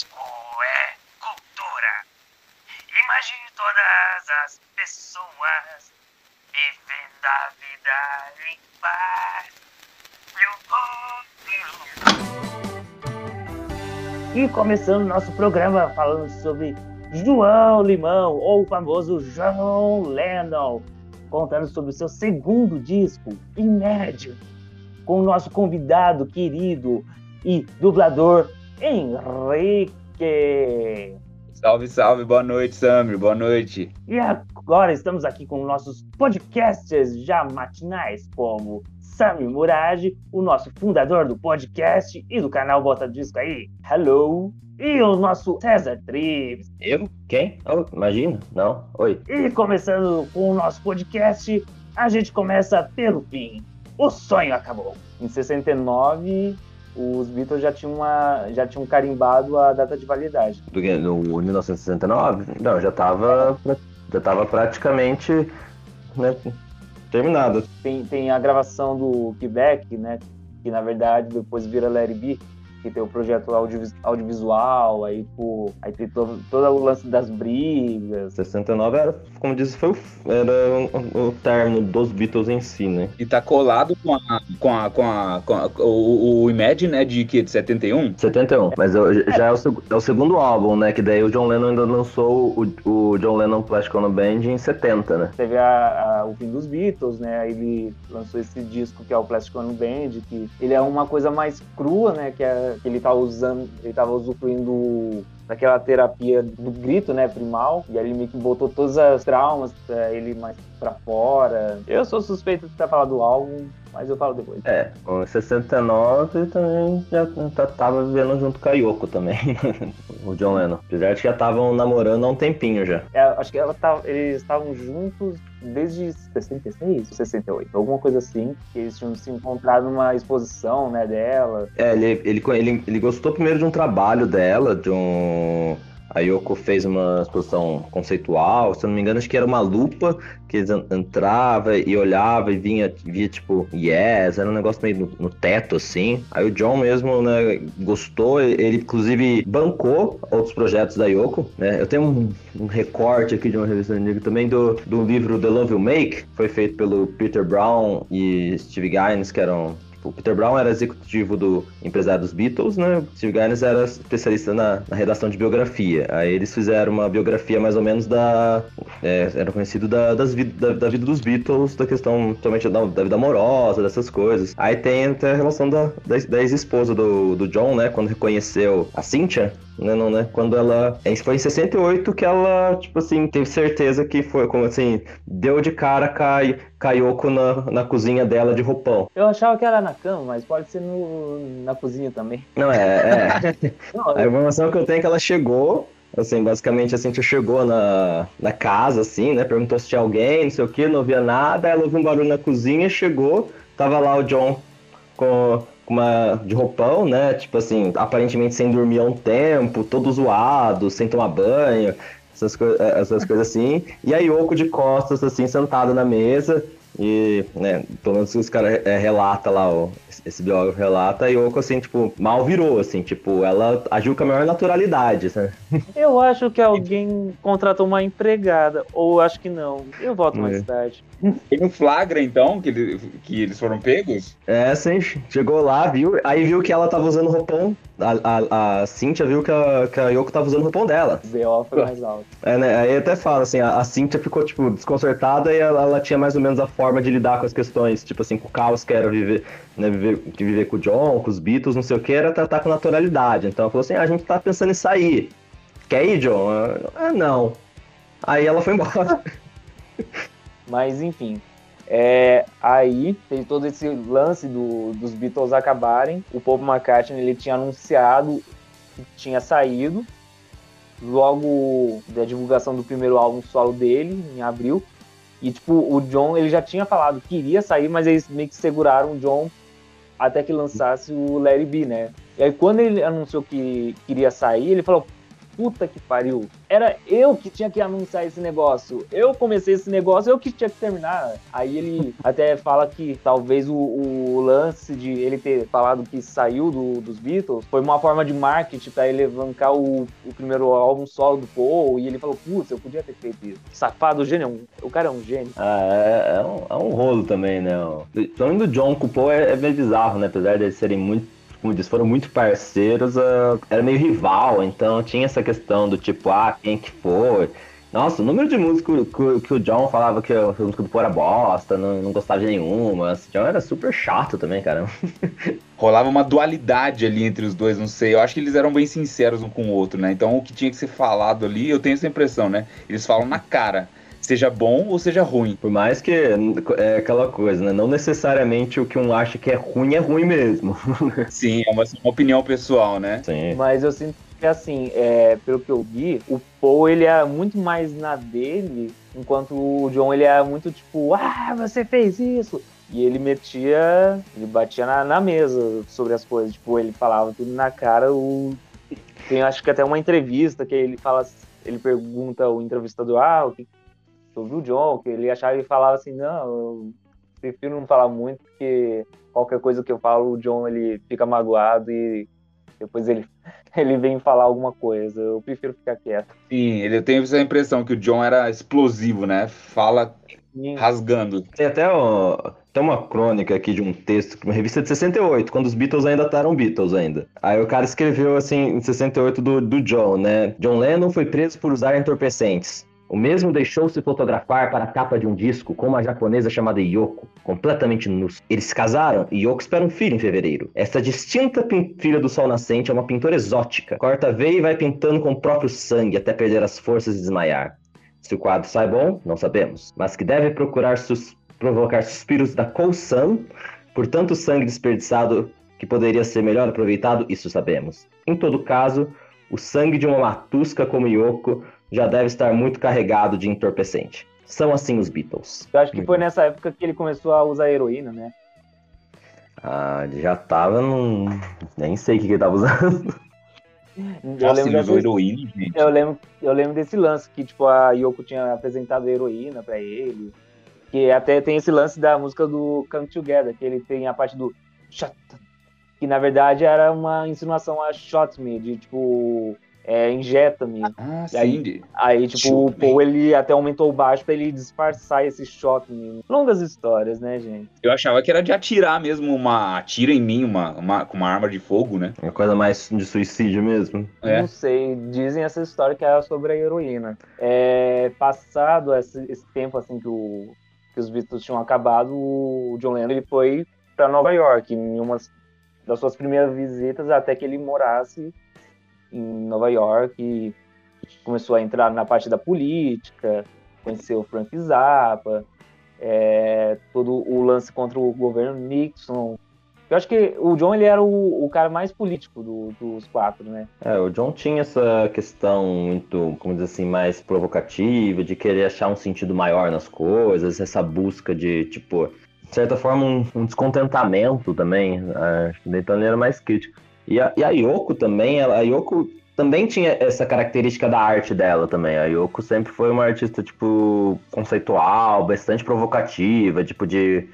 disco é cultura. Imagine todas as pessoas vivendo a vida em paz. E começando nosso programa falando sobre João Limão, ou o famoso John Lennon, contando sobre o seu segundo disco, Imagine, com o nosso convidado querido e dublador Henrique. Salve, salve, boa noite, Samir, boa noite. E agora estamos aqui com nossos podcasts já matinais, como Sami Murad, o nosso fundador do podcast e do canal Bota Disco aí. Hello! E o nosso César Trips. Eu? Quem? Oh, imagina? Não. Oi. E começando com o nosso podcast, a gente começa pelo fim. O sonho acabou. Em 69, os Beatles já tinham, uma, já tinham carimbado a data de validade. Do, no 1969? Não, já estava já tava praticamente né, terminado. Tem, tem a gravação do Quebec, né? Que na verdade depois vira Larry B que tem o projeto audiovisual, audiovisual aí, tipo, aí tem todo, todo o lance das brigas. 69 era, como disse, foi o, era o, o término dos Beatles em si, né? E tá colado com a, com a, com a, com a o, o Imagine, né, de que? De 71? 71, mas eu, já é o, é o, segundo álbum, né, que daí o John Lennon ainda lançou o, o John Lennon Plastic Ono Band em 70, né? Teve a, a, o fim dos Beatles, né, aí ele lançou esse disco que é o Plastic Ono Band, que ele é uma coisa mais crua, né, que é que ele estava usando, ele estava usufruindo daquela terapia do grito, né, primal, e aí ele meio que botou todas as traumas, ele mais para fora. Eu sou suspeito de ter falado do álbum, mas eu falo depois. É, com 69 também já tava vivendo junto com a Yoko também, o John Lennon. Apesar de que já estavam namorando há um tempinho já. É, acho que tava, eles estavam juntos desde 66, 68, alguma coisa assim, que eles tinham se encontrado numa exposição, né, dela. É, ele, ele, ele, ele gostou primeiro de um trabalho dela, de um a Yoko fez uma exposição conceitual, se eu não me engano, acho que era uma lupa que entrava e olhava e vinha, via tipo, yes, era um negócio meio no, no, teto, assim. Aí o John mesmo, né, gostou, ele inclusive bancou outros projetos da Yoko, né. Eu tenho um, um recorte aqui de uma revista antiga também do, do livro The Love You Make, foi feito pelo Peter Brown e Steve Gaines, que eram o Peter Brown era executivo do empresário dos Beatles, né? O Steve Gaines era especialista na, na, redação de biografia. Aí eles fizeram uma biografia mais ou menos da. É, era conhecido da, das da, da, vida dos Beatles, da questão totalmente da, da, vida amorosa, dessas coisas. Aí tem até a relação da, da, da ex-esposa do, do John, né? Quando reconheceu a Cynthia, né, não, né? Quando ela. Foi em 68 que ela, tipo assim, teve certeza que foi, como assim, deu de cara cai, Kayoko na, na cozinha dela de roupão. Eu achava que era na cama, mas pode ser no, na cozinha também. Não, é. é. não, a informação que eu tenho é que ela chegou. Assim, basicamente, assim, chegou na, na casa, assim, né? Perguntou se tinha alguém, não sei o que, não via nada. Ela ouviu um barulho na cozinha, chegou, tava lá o John com, uma de roupão, né? Tipo assim, aparentemente sem dormir há um tempo, todo zoado, sem tomar banho, essas, co é, essas coisas assim. E a Yoko de costas, assim, sentada na mesa. E, né, pelo menos os caras é, relata lá, ó, esse biógrafo relata, a Yoko, assim, tipo, mal virou, assim, tipo, ela agiu com a maior naturalidade, sabe? Eu acho que alguém contratou uma empregada, ou acho que não. Eu volto é. mais tarde. Foi no flagra, então, que, ele, que eles foram pegos? É, sim. Chegou lá, viu, aí viu que ela tava usando o roupão. A, a, a Cíntia viu que a, que a Yoko tava usando o roupão dela. B.O. foi mais alto. É, né, aí até fala, assim, a, a Cíntia ficou, tipo, desconcertada e ela, ela, tinha mais ou menos a forma de lidar com as questões, tipo assim, com o caos que era viver, né, viver, que viver com o John, com os Beatles, não sei o que, era tratar com naturalidade. Então ela falou assim, ah, a gente tá pensando em sair. Quer ir, John? Ah, não. Aí ela foi embora. Mas enfim. É, aí teve todo esse lance do, dos Beatles acabarem. O Paul McCartney ele tinha anunciado que tinha saído logo da divulgação do primeiro álbum solo dele em abril. E tipo, o John ele já tinha falado que iria sair, mas eles meio que seguraram o John até que lançasse o Larry B, né? E aí quando ele anunciou que queria sair, ele falou: puta que pariu. Era eu que tinha que anunciar esse negócio. Eu comecei esse negócio, eu que tinha que terminar. Aí ele até fala que talvez o, o lance de ele ter falado que saiu do, dos Beatles foi uma forma de marketing para ele levantar o, o, primeiro álbum solo do Paul. E ele falou, putz, eu podia ter feito isso. Safado, gênio. É o cara é um gênio. Ah, é, é, um, é um rolo também, né? Também do John com o Paul é, é meio bizarro, né? Apesar de eles serem muito como disse, foram muito parceiros, uh, era meio rival, então tinha essa questão do tipo, ah, quem que foi. Nossa, o número de músicos que, que, o John falava que a música do Pô era bosta, não, não gostava de nenhuma. Esse John era super chato também, cara. Rolava uma dualidade ali entre os dois, não sei. Eu acho que eles eram bem sinceros um com o outro, né? Então o que tinha que ser falado ali, eu tenho essa impressão, né? Eles falam na cara seja bom ou seja ruim. Por mais que é aquela coisa, né? Não necessariamente o que um acha que é ruim é ruim mesmo. Sim, é uma, uma opinião pessoal, né? Sim. Mas eu sinto que assim, é, pelo que eu vi, o Paul ele é muito mais na dele, enquanto o John ele é muito tipo, ah, você fez isso. E ele metia, ele batia na, na mesa sobre as coisas, tipo, ele falava tudo na cara. O... Tem acho que até uma entrevista que ele fala, ele pergunta o entrevistador, ah, o que, sobre o John, que ele achava e falava assim, não, eu prefiro não falar muito, porque qualquer coisa que eu falo, o John ele fica magoado e depois ele, ele vem falar alguma coisa. Eu prefiro ficar quieto. Sim, ele tem essa impressão que o John era explosivo, né? Fala Sim. rasgando. Tem até tem uma crônica aqui de um texto, uma revista de 68, quando os Beatles ainda estavam Beatles ainda. Aí o cara escreveu assim, em 68 do, do John, né? John Lennon foi preso por usar entorpecentes. O mesmo deixou-se fotografar para a capa de um disco com uma japonesa chamada Yoko, completamente nus. Eles se casaram e Yoko espera um filho em fevereiro. Essa distinta filha do sol nascente é uma pintora exótica. Corta veia e vai pintando com o próprio sangue até perder as forças e desmaiar. Se o quadro sai bom, não sabemos, mas que deve procurar sus provocar suspiros da Kousan por tanto sangue desperdiçado que poderia ser melhor aproveitado, isso sabemos. Em todo caso, o sangue de uma matusca como Yoko já deve estar muito carregado de entorpecente. São assim os Beatles. Eu acho que foi nessa época que ele começou a usar heroína, né? Ah, ele já tava num. Nem sei o que, ele tava usando. Eu Nossa, lembro ele usou heroína, gente. Eu lembro, eu lembro desse lance que, tipo, a Yoko tinha apresentado a heroína pra ele. Que até tem esse lance da música do Come Together, que ele tem a parte do que na verdade era uma insinuação a Shot Me, de tipo é, injeta-me. Ah, aí, aí, tipo, o Paul ele até aumentou o baixo pra ele disfarçar esse choque. Longas histórias, né, gente? Eu achava que era de atirar mesmo, uma atira em mim, uma, uma, com uma arma de fogo, né? Uma coisa mais de suicídio mesmo. É. Não sei, dizem essa história que era sobre a heroína. É, passado esse, esse tempo, assim, que, o, que os Beatles tinham acabado, o John Lennon ele foi para Nova York, em uma das suas primeiras visitas, até que ele morasse em Nova York e começou a entrar na parte da política, conheceu o Frank Zappa, é, todo o lance contra o governo Nixon. Eu acho que o John ele era o, o cara mais político do, dos quatro, né? É, o John tinha essa questão muito, como dizer assim, mais provocativa, de querer achar um sentido maior nas coisas, essa busca de, tipo, de certa forma, um, um descontentamento também. Acho que então ele era mais crítico. E a, e a Yoko também, ela, a Yoko também tinha essa característica da arte dela também. A Yoko sempre foi uma artista, tipo, conceitual, bastante provocativa, tipo, de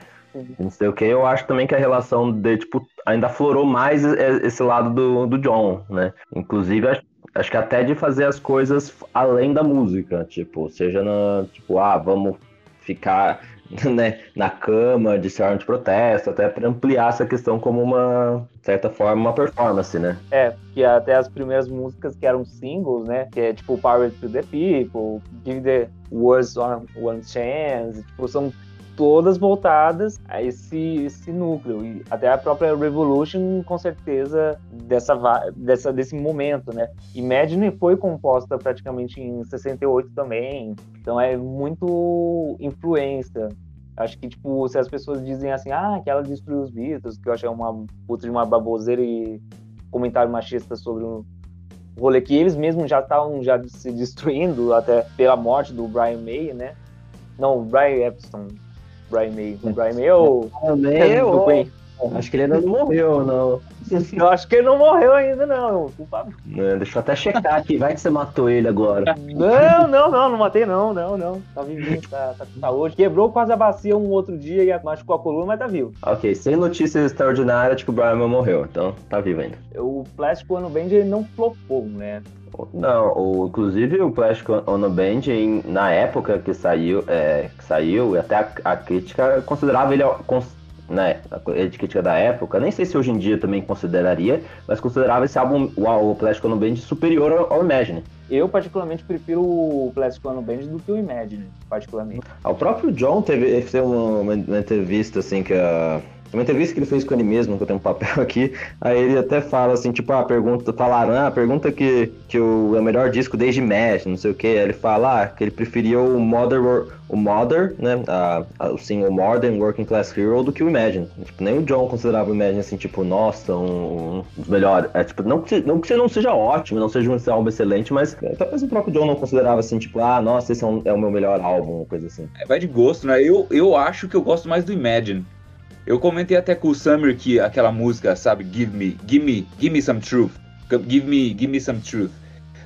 não sei o que. Eu acho também que a relação de, tipo, ainda florou mais esse lado do, do John, né? Inclusive, acho, acho que até de fazer as coisas além da música, tipo, seja na, tipo, ah, vamos ficar né, na cama, de ser de protesto, até para ampliar essa questão como uma, certa forma, uma performance, né? É, que até as primeiras músicas que eram singles, né, que é tipo Power to the People, Give the Words one Chance, tipo, são todas voltadas a esse, esse núcleo. E até a própria Revolution, com certeza, dessa, dessa, desse momento, né? Imagine foi composta praticamente em 68 também. Então é muito influência. Acho que, tipo, se as pessoas dizem assim, ah, que ela destruiu os Beatles, que eu acho uma puta de uma baboseira e comentário machista sobre o rolê que eles mesmos já estavam já se destruindo, até pela morte do Brian May, né? Não, Brian Epstein, Brian May. O Brian May é o. May é o... Acho que ele ainda não morreu, não. Eu acho que ele não morreu ainda, não. É, deixa eu até checar aqui, vai que você matou ele agora. Não, não, não, não matei não, não, não. Tá vivinho, tá, tá com saúde. Quebrou quase a bacia um outro dia e machucou a coluna, mas tá vivo. Ok, sem notícias extraordinárias, tipo, o Brian morreu, então tá vivo ainda. O Plástico Ono Band ele não flopou, né? Não, o, inclusive o Plastic Ono Band, em, na época que saiu, é, que saiu, até a, a crítica considerava ele né, a crítica da época, nem sei se hoje em dia também consideraria, mas considerava esse álbum, o, o Plastic Ono Band, superior ao, ao Imagine. Eu, particularmente, prefiro o Plastic Ono Band do que o Imagine, particularmente. O próprio John teve, teve uma, uma, entrevista, assim, que a uma entrevista que ele fez com ele mesmo, que eu tenho um papel aqui, aí ele até fala assim, tipo, a ah, pergunta, falaram, ah, pergunta que, que o, é o melhor disco desde Mesh, não sei o que, ele fala ah, que ele preferia o Mother, o Mother, né, a, a, sim, o Modern Working Class Hero do que o Imagine. Tipo, nem o John considerava o Imagine assim, tipo, nossa, um, um dos melhores. É, tipo, não que, não que não seja ótimo, não seja um álbum excelente, mas talvez o próprio John não considerava assim, tipo, ah, nossa, esse é, um, é o meu melhor álbum, coisa assim. É, vai de gosto, né? Eu, eu acho que eu gosto mais do Imagine. Eu comentei até com o Summer que aquela música, sabe, Give Me, Give Me, Give Me Some Truth. Give Me, Give Me Some Truth.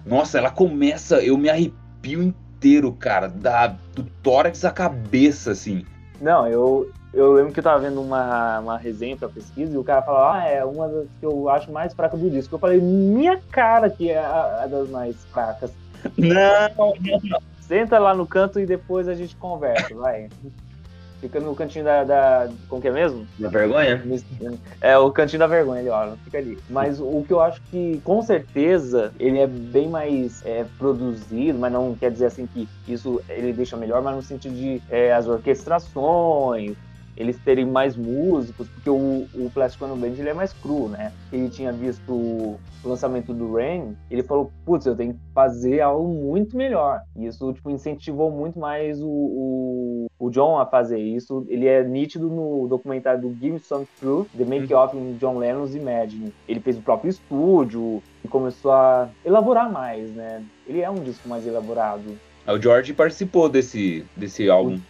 Nossa, ela começa, eu me arrepio inteiro, cara, da, do tórax à cabeça, assim. Não, eu, eu lembro que eu tava vendo uma, uma resenha pra pesquisa e o cara falou, ah, é uma das que eu acho mais fraca do disco. Eu falei, minha cara que é a, a das mais fracas. Não, não, não. Senta lá no canto e depois a gente conversa, vai. Fica no cantinho da, da. Como que é mesmo? Da vergonha? É, o cantinho da vergonha, ele olha, fica ali. Mas o que eu acho que, com certeza, ele é bem mais é, produzido, mas não quer dizer assim que isso ele deixa melhor, mas no sentido de é, as orquestrações, eles terem mais músicos, porque o, o Plastic Ono Band ele é mais cru, né? Ele tinha visto o lançamento do Rain, ele falou, putz, eu tenho que fazer algo muito melhor. E isso, tipo, incentivou muito mais o, o, o John a fazer isso. Ele é nítido no documentário do Give Some Truth, The Make Off in John Lennon's Imagine. Ele fez o próprio estúdio e começou a elaborar mais, né? Ele é um disco mais elaborado. O George participou desse, desse álbum.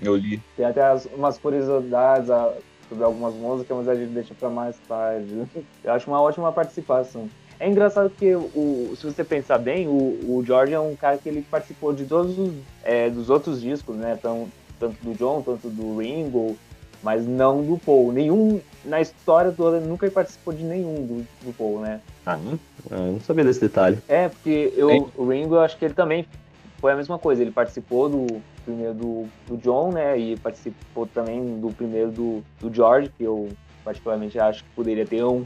Eu li. Tem até as, umas curiosidades a, sobre algumas músicas, mas a gente deixa para mais tarde. Eu acho uma ótima participação. É engraçado que, o, se você pensar bem, o, o George é um cara que ele participou de todos os é, dos outros discos, né? Então, tanto do John, tanto do Ringo, mas não do Paul. Nenhum, na história toda, nunca participou de nenhum do, do Paul, né? Ah, não, eu não sabia desse detalhe. É, porque eu, o Ringo, eu acho que ele também foi a mesma coisa. Ele participou do primeiro do, do John, né? E participou também do primeiro do, do George, que eu particularmente acho que poderia ter um,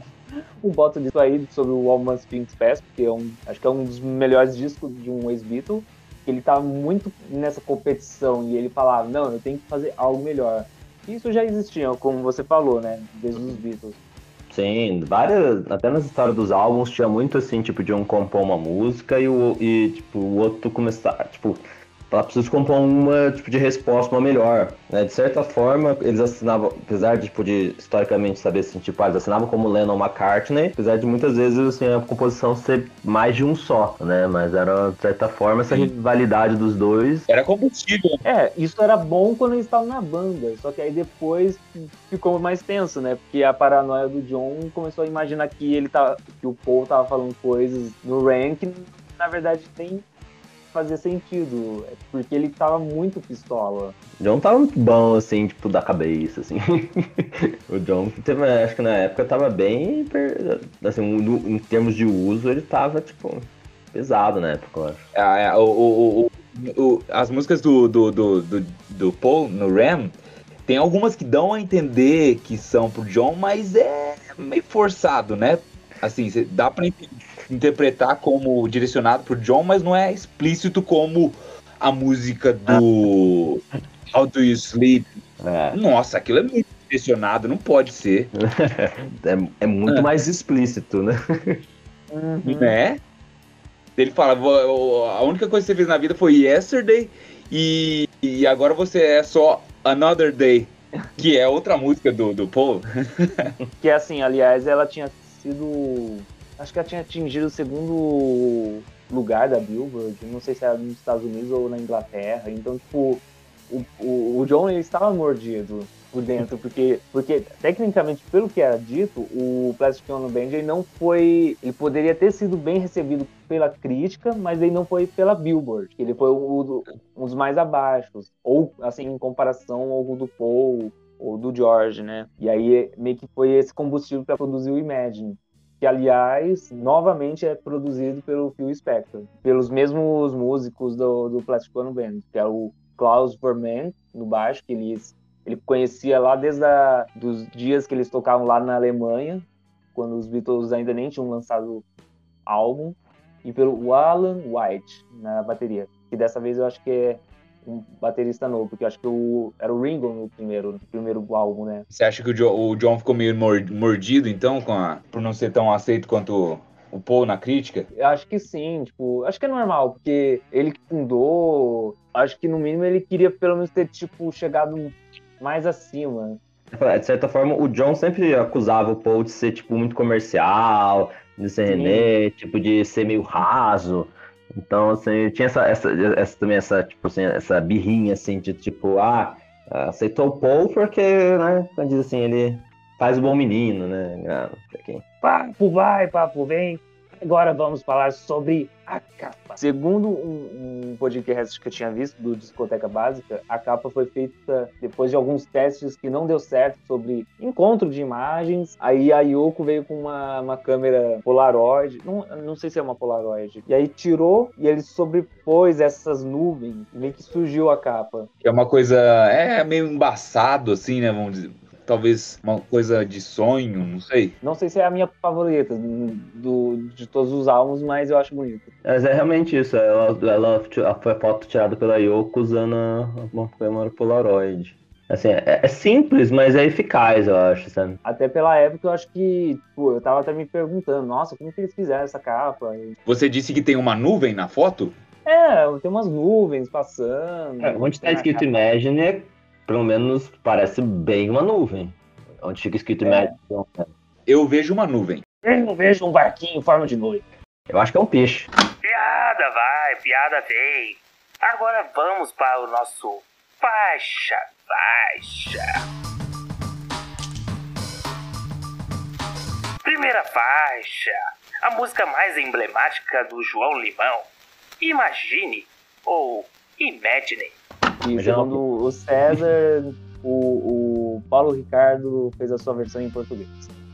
um voto disso aí sobre o Alman Sphinx Fest, porque é um, acho que é um dos melhores discos de um ex-Beatle. Ele tá muito nessa competição e ele falava, não, eu tenho que fazer algo melhor. Isso já existia, como você falou, né? Desde os Beatles. Sim, várias. Até nas histórias dos álbuns tinha muito assim, tipo, de um compor uma música e o, e, tipo, o outro começar. Tipo, ela precisa compor uma tipo de resposta, uma melhor. Né? De certa forma, eles assinavam, apesar de, tipo, de historicamente saber assim, tipo, ah, eles assinavam como Lennon McCartney, apesar de muitas vezes assim, a composição ser mais de um só, né? Mas era, de certa forma, essa Sim. rivalidade dos dois. Era combustível. É, isso era bom quando eles estavam na banda, só que aí depois ficou mais tenso, né? Porque a paranoia do John começou a imaginar que ele tá, que o Paul tava falando coisas no rank, na verdade tem fazia sentido, porque ele tava muito pistola. O John tava muito bom, assim, tipo, da cabeça, assim. o John, teve, acho que na época tava bem, assim, em termos de uso, ele tava, tipo, pesado na época, eu acho. É, é, o, o, o, as músicas do, do, do, do, do Paul no Ram, tem algumas que dão a entender que são pro John, mas é meio forçado, né? Assim, dá pra entender interpretar como direcionado por John, mas não é explícito como a música do How Do You Sleep. É. Nossa, aquilo é muito direcionado, não pode ser. é, é muito é. mais explícito, né? Uhum. Né? Ele fala, a única coisa que você fez na vida foi yesterday e, e agora você é só another day. Que é outra música do, do Paul. que é assim, aliás, ela tinha sido acho que ela tinha atingido o segundo lugar da Billboard, não sei se era nos Estados Unidos ou na Inglaterra. Então, tipo, o, o, o John ele estava mordido por dentro, porque, porque tecnicamente, pelo que era dito, o Plastic Ono Band ele não foi. Ele poderia ter sido bem recebido pela crítica, mas ele não foi pela Billboard. Ele foi o, um dos mais abaixo, ou assim, em comparação ao do Paul ou do George, né? E aí meio que foi esse combustível para produzir o Imagine que aliás, novamente é produzido pelo Phil Spector, pelos mesmos músicos do, do Plastic Ono Band, que é o Klaus Verman no baixo, que eles ele conhecia lá desde a, dos dias que eles tocavam lá na Alemanha, quando os Beatles ainda nem tinham lançado álbum, e pelo Alan White na bateria, que dessa vez eu acho que é um baterista novo, porque eu acho que o, era o Ringo no primeiro, no primeiro álbum, né? Você acha que o, jo, o John ficou meio mordido, então, com a, por não ser tão aceito quanto o Paul na crítica? Eu acho que sim, tipo, acho que é normal, porque ele fundou, acho que no mínimo ele queria pelo menos ter, tipo, chegado mais acima. De certa forma, o John sempre acusava o Paul de ser, tipo, muito comercial, de ser René, tipo, de ser meio raso. Então, assim, tinha essa, essa, essa, também essa, tipo assim, essa birrinha, assim, de tipo, ah, aceitou o Paul porque, né, diz assim, ele faz o bom menino, né, ah, Papo vai, papo vem, Agora vamos falar sobre a capa. Segundo um, um, podcast que eu tinha visto do Discoteca Básica, a capa foi feita depois de alguns testes que não deu certo sobre encontro de imagens. Aí a Yoko veio com uma, uma câmera Polaroid, não, não sei se é uma Polaroid, e aí tirou e ele sobrepôs essas nuvens e meio que surgiu a capa. É uma coisa, é meio embaçado assim, né, vamos dizer talvez uma coisa de sonho, não sei. Não sei se é a minha favorita do, de todos os álbuns, mas eu acho bonito. Mas é realmente isso, ela, ela, foi a foto tirada pela Yoko usando uma câmera Polaroid. Assim, é, é, simples, mas é eficaz, eu acho, sabe? Até pela época, eu acho que, pô, eu tava até me perguntando, nossa, como que eles fizeram essa capa? Você disse que tem uma nuvem na foto? É, tem umas nuvens passando. É, onde tá escrito Imagine é pelo menos parece bem uma nuvem. Onde fica escrito é. Eu vejo uma nuvem. Eu vejo um barquinho em forma de nuvem. Eu acho que é um peixe. Piada vai, piada vem. Agora vamos para o nosso faixa, faixa. Primeira faixa. A música mais emblemática do João Limão. Imagine ou Imagine. E segundo o César, o, o Paulo Ricardo fez a sua versão em português.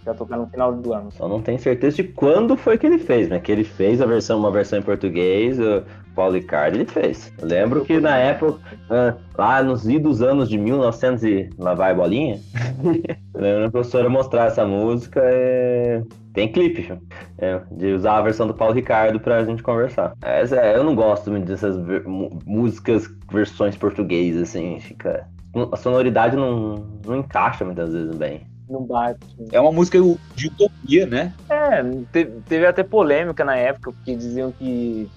Já tocar no final do ano. Eu não tenho certeza de quando foi que ele fez, né? Que ele fez a versão, uma versão em português, o Paulo Ricardo ele fez. Eu lembro que na época, ah, lá nos idos anos de 1900 e lá vai bolinha, eu lembro a professora mostrar essa música e tem clipe, é, de usar a versão do Paulo Ricardo pra gente conversar. É, eu não gosto muito dessas ver, músicas, versões portuguesas, assim, fica. A sonoridade não, não encaixa muitas vezes bem. Não bate. É uma música de utopia, né? É, teve, teve até polêmica na época, porque diziam que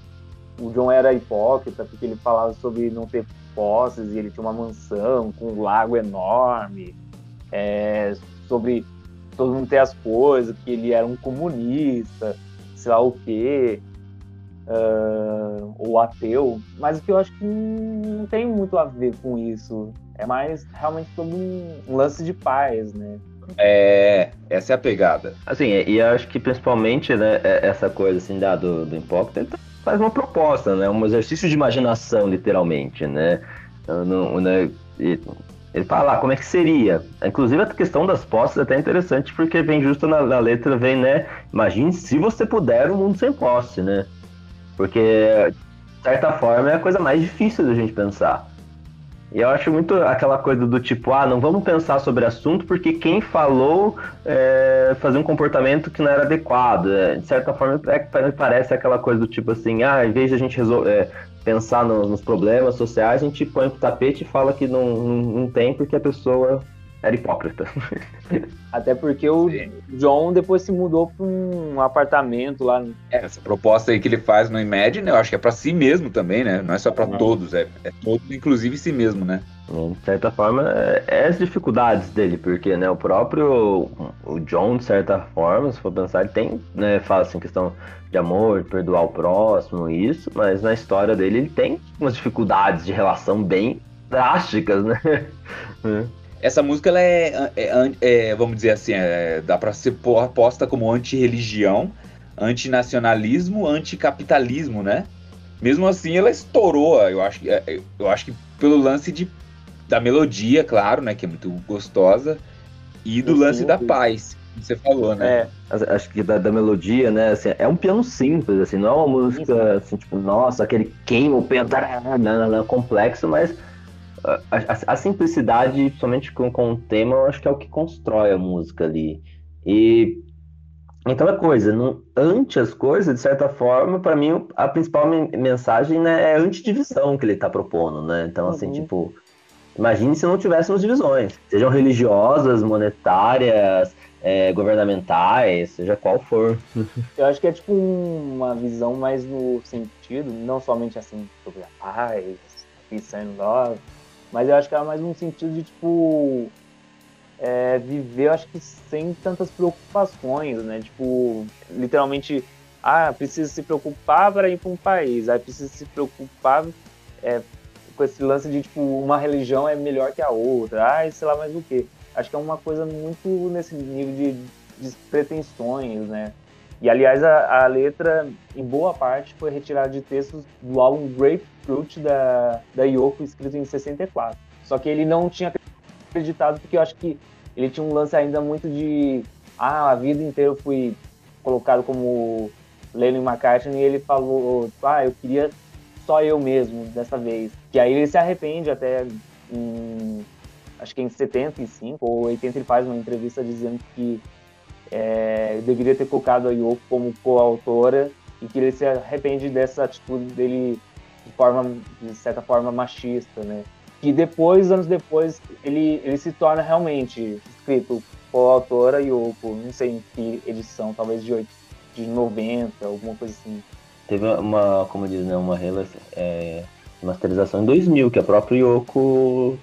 o John era hipócrita, porque ele falava sobre não ter posses e ele tinha uma mansão com um lago enorme, é, sobre todo mundo ter as coisas, que ele era um comunista, sei lá o quê, uh, ou ateu, mas o que eu acho que não tem muito a ver com isso. É mais realmente sobre um, lance de paz, né? É, essa é a pegada. Assim, e eu acho que principalmente, né, é, essa coisa assim da, do, do faz uma proposta, né? Um exercício de imaginação, literalmente, né? Não, né? E, ele fala ah, como é que seria. Inclusive a questão das posses é até interessante porque vem justo na, na letra, vem, né? Imagine se você puder um mundo sem posse, né? Porque, de certa forma, é a coisa mais difícil da gente pensar. E eu acho muito aquela coisa do tipo, ah, não vamos pensar sobre assunto porque quem falou é, fazia um comportamento que não era adequado. É, de certa forma, é, parece aquela coisa do tipo assim, ah, em vez de a gente é, pensar no, nos problemas sociais, a gente põe pro tapete e fala que não, não, não tem porque a pessoa era hipócrita. Até porque o Sim. John depois se mudou para um apartamento lá. É, essa proposta aí que ele faz no Imagine, eu acho que é para si mesmo também, né? Não é só para todos, é, é todos, inclusive si mesmo, né? De certa forma, é, é as dificuldades dele, porque né, o próprio o John, de certa forma, se for pensar, ele tem, né, fala assim, questão de amor, perdoar o próximo, isso, mas na história dele ele tem umas dificuldades de relação bem drásticas, né? essa música ela é, é, é vamos dizer assim, é, dá para ser posta como anti-religião, antinacionalismo, anticapitalismo, né? Mesmo assim, ela estourou, eu acho, é, eu acho que pelo lance de, da melodia, claro, né, que é muito gostosa, e do lance da paz, que você falou, né? É, acho que da, da, melodia, né, assim, é um piano simples, assim, não é uma música, assim, tipo, nossa, aquele queima o piano, complexo, mas a, a, a, simplicidade, somente com, com o tema, eu acho que é o que constrói a música ali. E então é coisa, não, ante as coisas, de certa forma, para mim a principal mensagem né, é a antidivisão que ele está propondo, né? Então, assim, uhum. tipo, imagine se não tivéssemos divisões, sejam religiosas, monetárias, é, governamentais, seja qual for. Eu acho que é tipo uma visão mais no sentido, não somente assim, sobre a paz, peace and love, mas eu acho que é mais no sentido de, tipo, é, viver, acho que sem tantas preocupações, né? Tipo, literalmente, ah, precisa se preocupar para ir para um país, aí precisa se preocupar é, com esse lance de, tipo, uma religião é melhor que a outra, ah, sei lá mais o que. Acho que é uma coisa muito nesse nível de, de pretensões, né? E, aliás, a, a, letra, em boa parte, foi retirada de textos do álbum Grapefruit da, da Yoko, escrito em 64. Só que ele não tinha acreditado, porque eu acho que ele tinha um lance ainda muito de ah, a vida inteira eu fui colocado como Lennon McCartney e ele falou, ah, eu queria só eu mesmo dessa vez. Que aí ele se arrepende até em, acho que em 75 ou 80 ele faz uma entrevista dizendo que é, deveria ter colocado a Yoko como coautora e que ele se arrepende dessa atitude dele de forma de certa forma machista, né? que depois, anos depois, ele, ele se torna realmente escrito por autora Yoko, não sei em que edição, talvez de, 8, de 90, alguma coisa assim. Teve uma, como diz, né, uma é, masterização em 2000, que a própria Yoko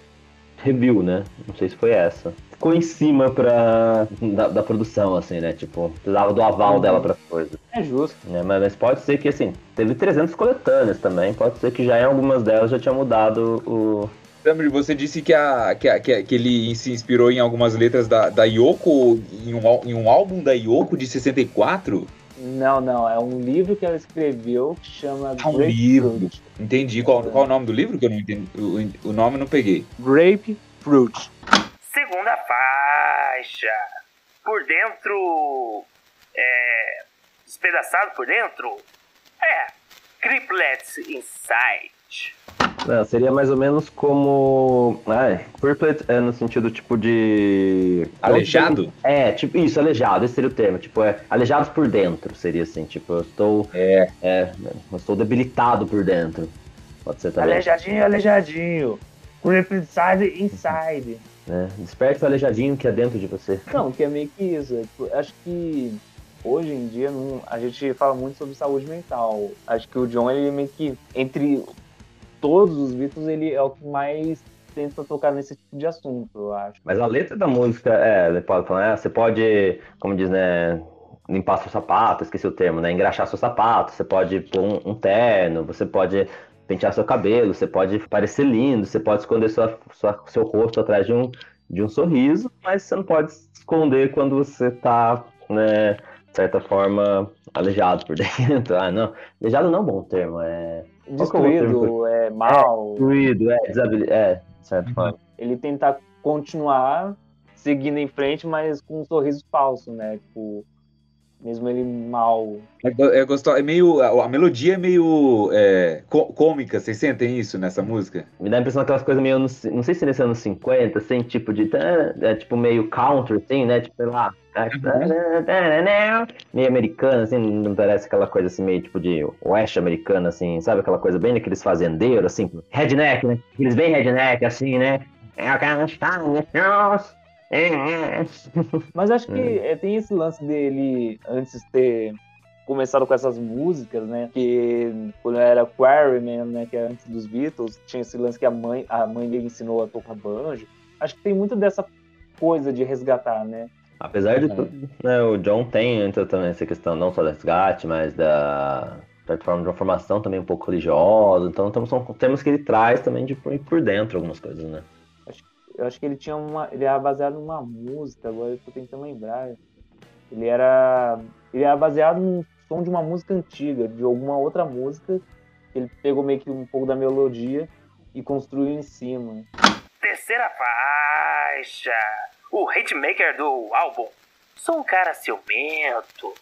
reviu, né? Não sei se foi essa. Ficou em cima pra, da, da produção, assim, né? Tipo, precisava do aval uhum. dela pra coisa. É justo. É, mas, mas, pode ser que, assim, teve 300 coletâneas também. Pode ser que já em algumas delas já tinha mudado o, Samir, você disse que, a, que, a, que, ele se inspirou em algumas letras da, da Yoko, em um, em um álbum da Yoko de 64? Não, não, é um livro que ela escreveu que chama Ah, um livro. Entendi. Qual, qual é o nome do livro? Que eu não entendi. O, o nome eu não peguei. Grape Fruit. Segunda faixa. Por dentro. É. Despedaçado por dentro? É. Triplets Inside. Não, seria mais ou menos como. Ah, purplet é no sentido tipo de. Aleijado? É, tipo, isso, aleijado, esse seria o termo. Tipo, é alejados por dentro, seria assim. Tipo, eu estou. É. É, eu estou debilitado por dentro. Pode ser também. Aleijadinho, aleijadinho. Crippled inside, inside. É, desperte o aleijadinho que é dentro de você. Não, que é meio que isso. É, tipo, acho que hoje em dia não, a gente fala muito sobre saúde mental. Acho que o John, ele meio que, entre todos os Beatles, ele é o que mais tenta tocar nesse tipo de assunto, eu acho. Mas a letra da música, é, é, você pode, como diz, né, limpar seu sapato, esqueci o termo, né, engraxar seu sapato, você pode pôr um, um terno, você pode pentear seu cabelo, você pode parecer lindo, você pode esconder sua, sua, seu rosto atrás de um, de um sorriso, mas você não pode esconder quando você tá, né, de certa forma, aleijado por dentro. Ah, não, aleijado não é um bom termo, é destruído, é, mal. É, destruído, é, desabil... é, de certa uhum. forma. Ele tentar continuar seguindo em frente, mas com um sorriso falso, né? Tipo, mesmo ele mal. É, é, gostoso, é meio. A, a, melodia é meio é, cômica, vocês sentem isso nessa música? Me dá a impressão daquelas coisas meio. Não sei se nesse anos 50, assim, tipo de. É, tipo meio counter, assim, né? Tipo, sei lá. Meio americana, assim, não parece aquela coisa assim, meio tipo de oeste americana, assim, sabe? Aquela coisa bem daqueles fazendeiros, assim, redneck, né? Aqueles bem redneck, assim, né? É aquela Mas acho que é. tem esse lance dele antes ter começado com essas músicas, né? Que quando era Quarryman, né? Que é antes dos Beatles, tinha esse lance que a mãe, a mãe dele ensinou a tocar banjo. Acho que tem muito dessa coisa de resgatar, né? Apesar de tudo, né, o John tem então, também essa questão não só do resgate, mas da de forma de uma formação também um pouco religiosa. Então, então são temas que ele traz também de por, por dentro algumas coisas, né? eu acho que ele tinha uma. Ele era baseado numa música, agora eu tô tentando lembrar. Ele era. Ele era baseado num som de uma música antiga, de alguma outra música. Ele pegou meio que um pouco da melodia e construiu em cima. Terceira faixa. O hitmaker do álbum. Sou um cara ciumento.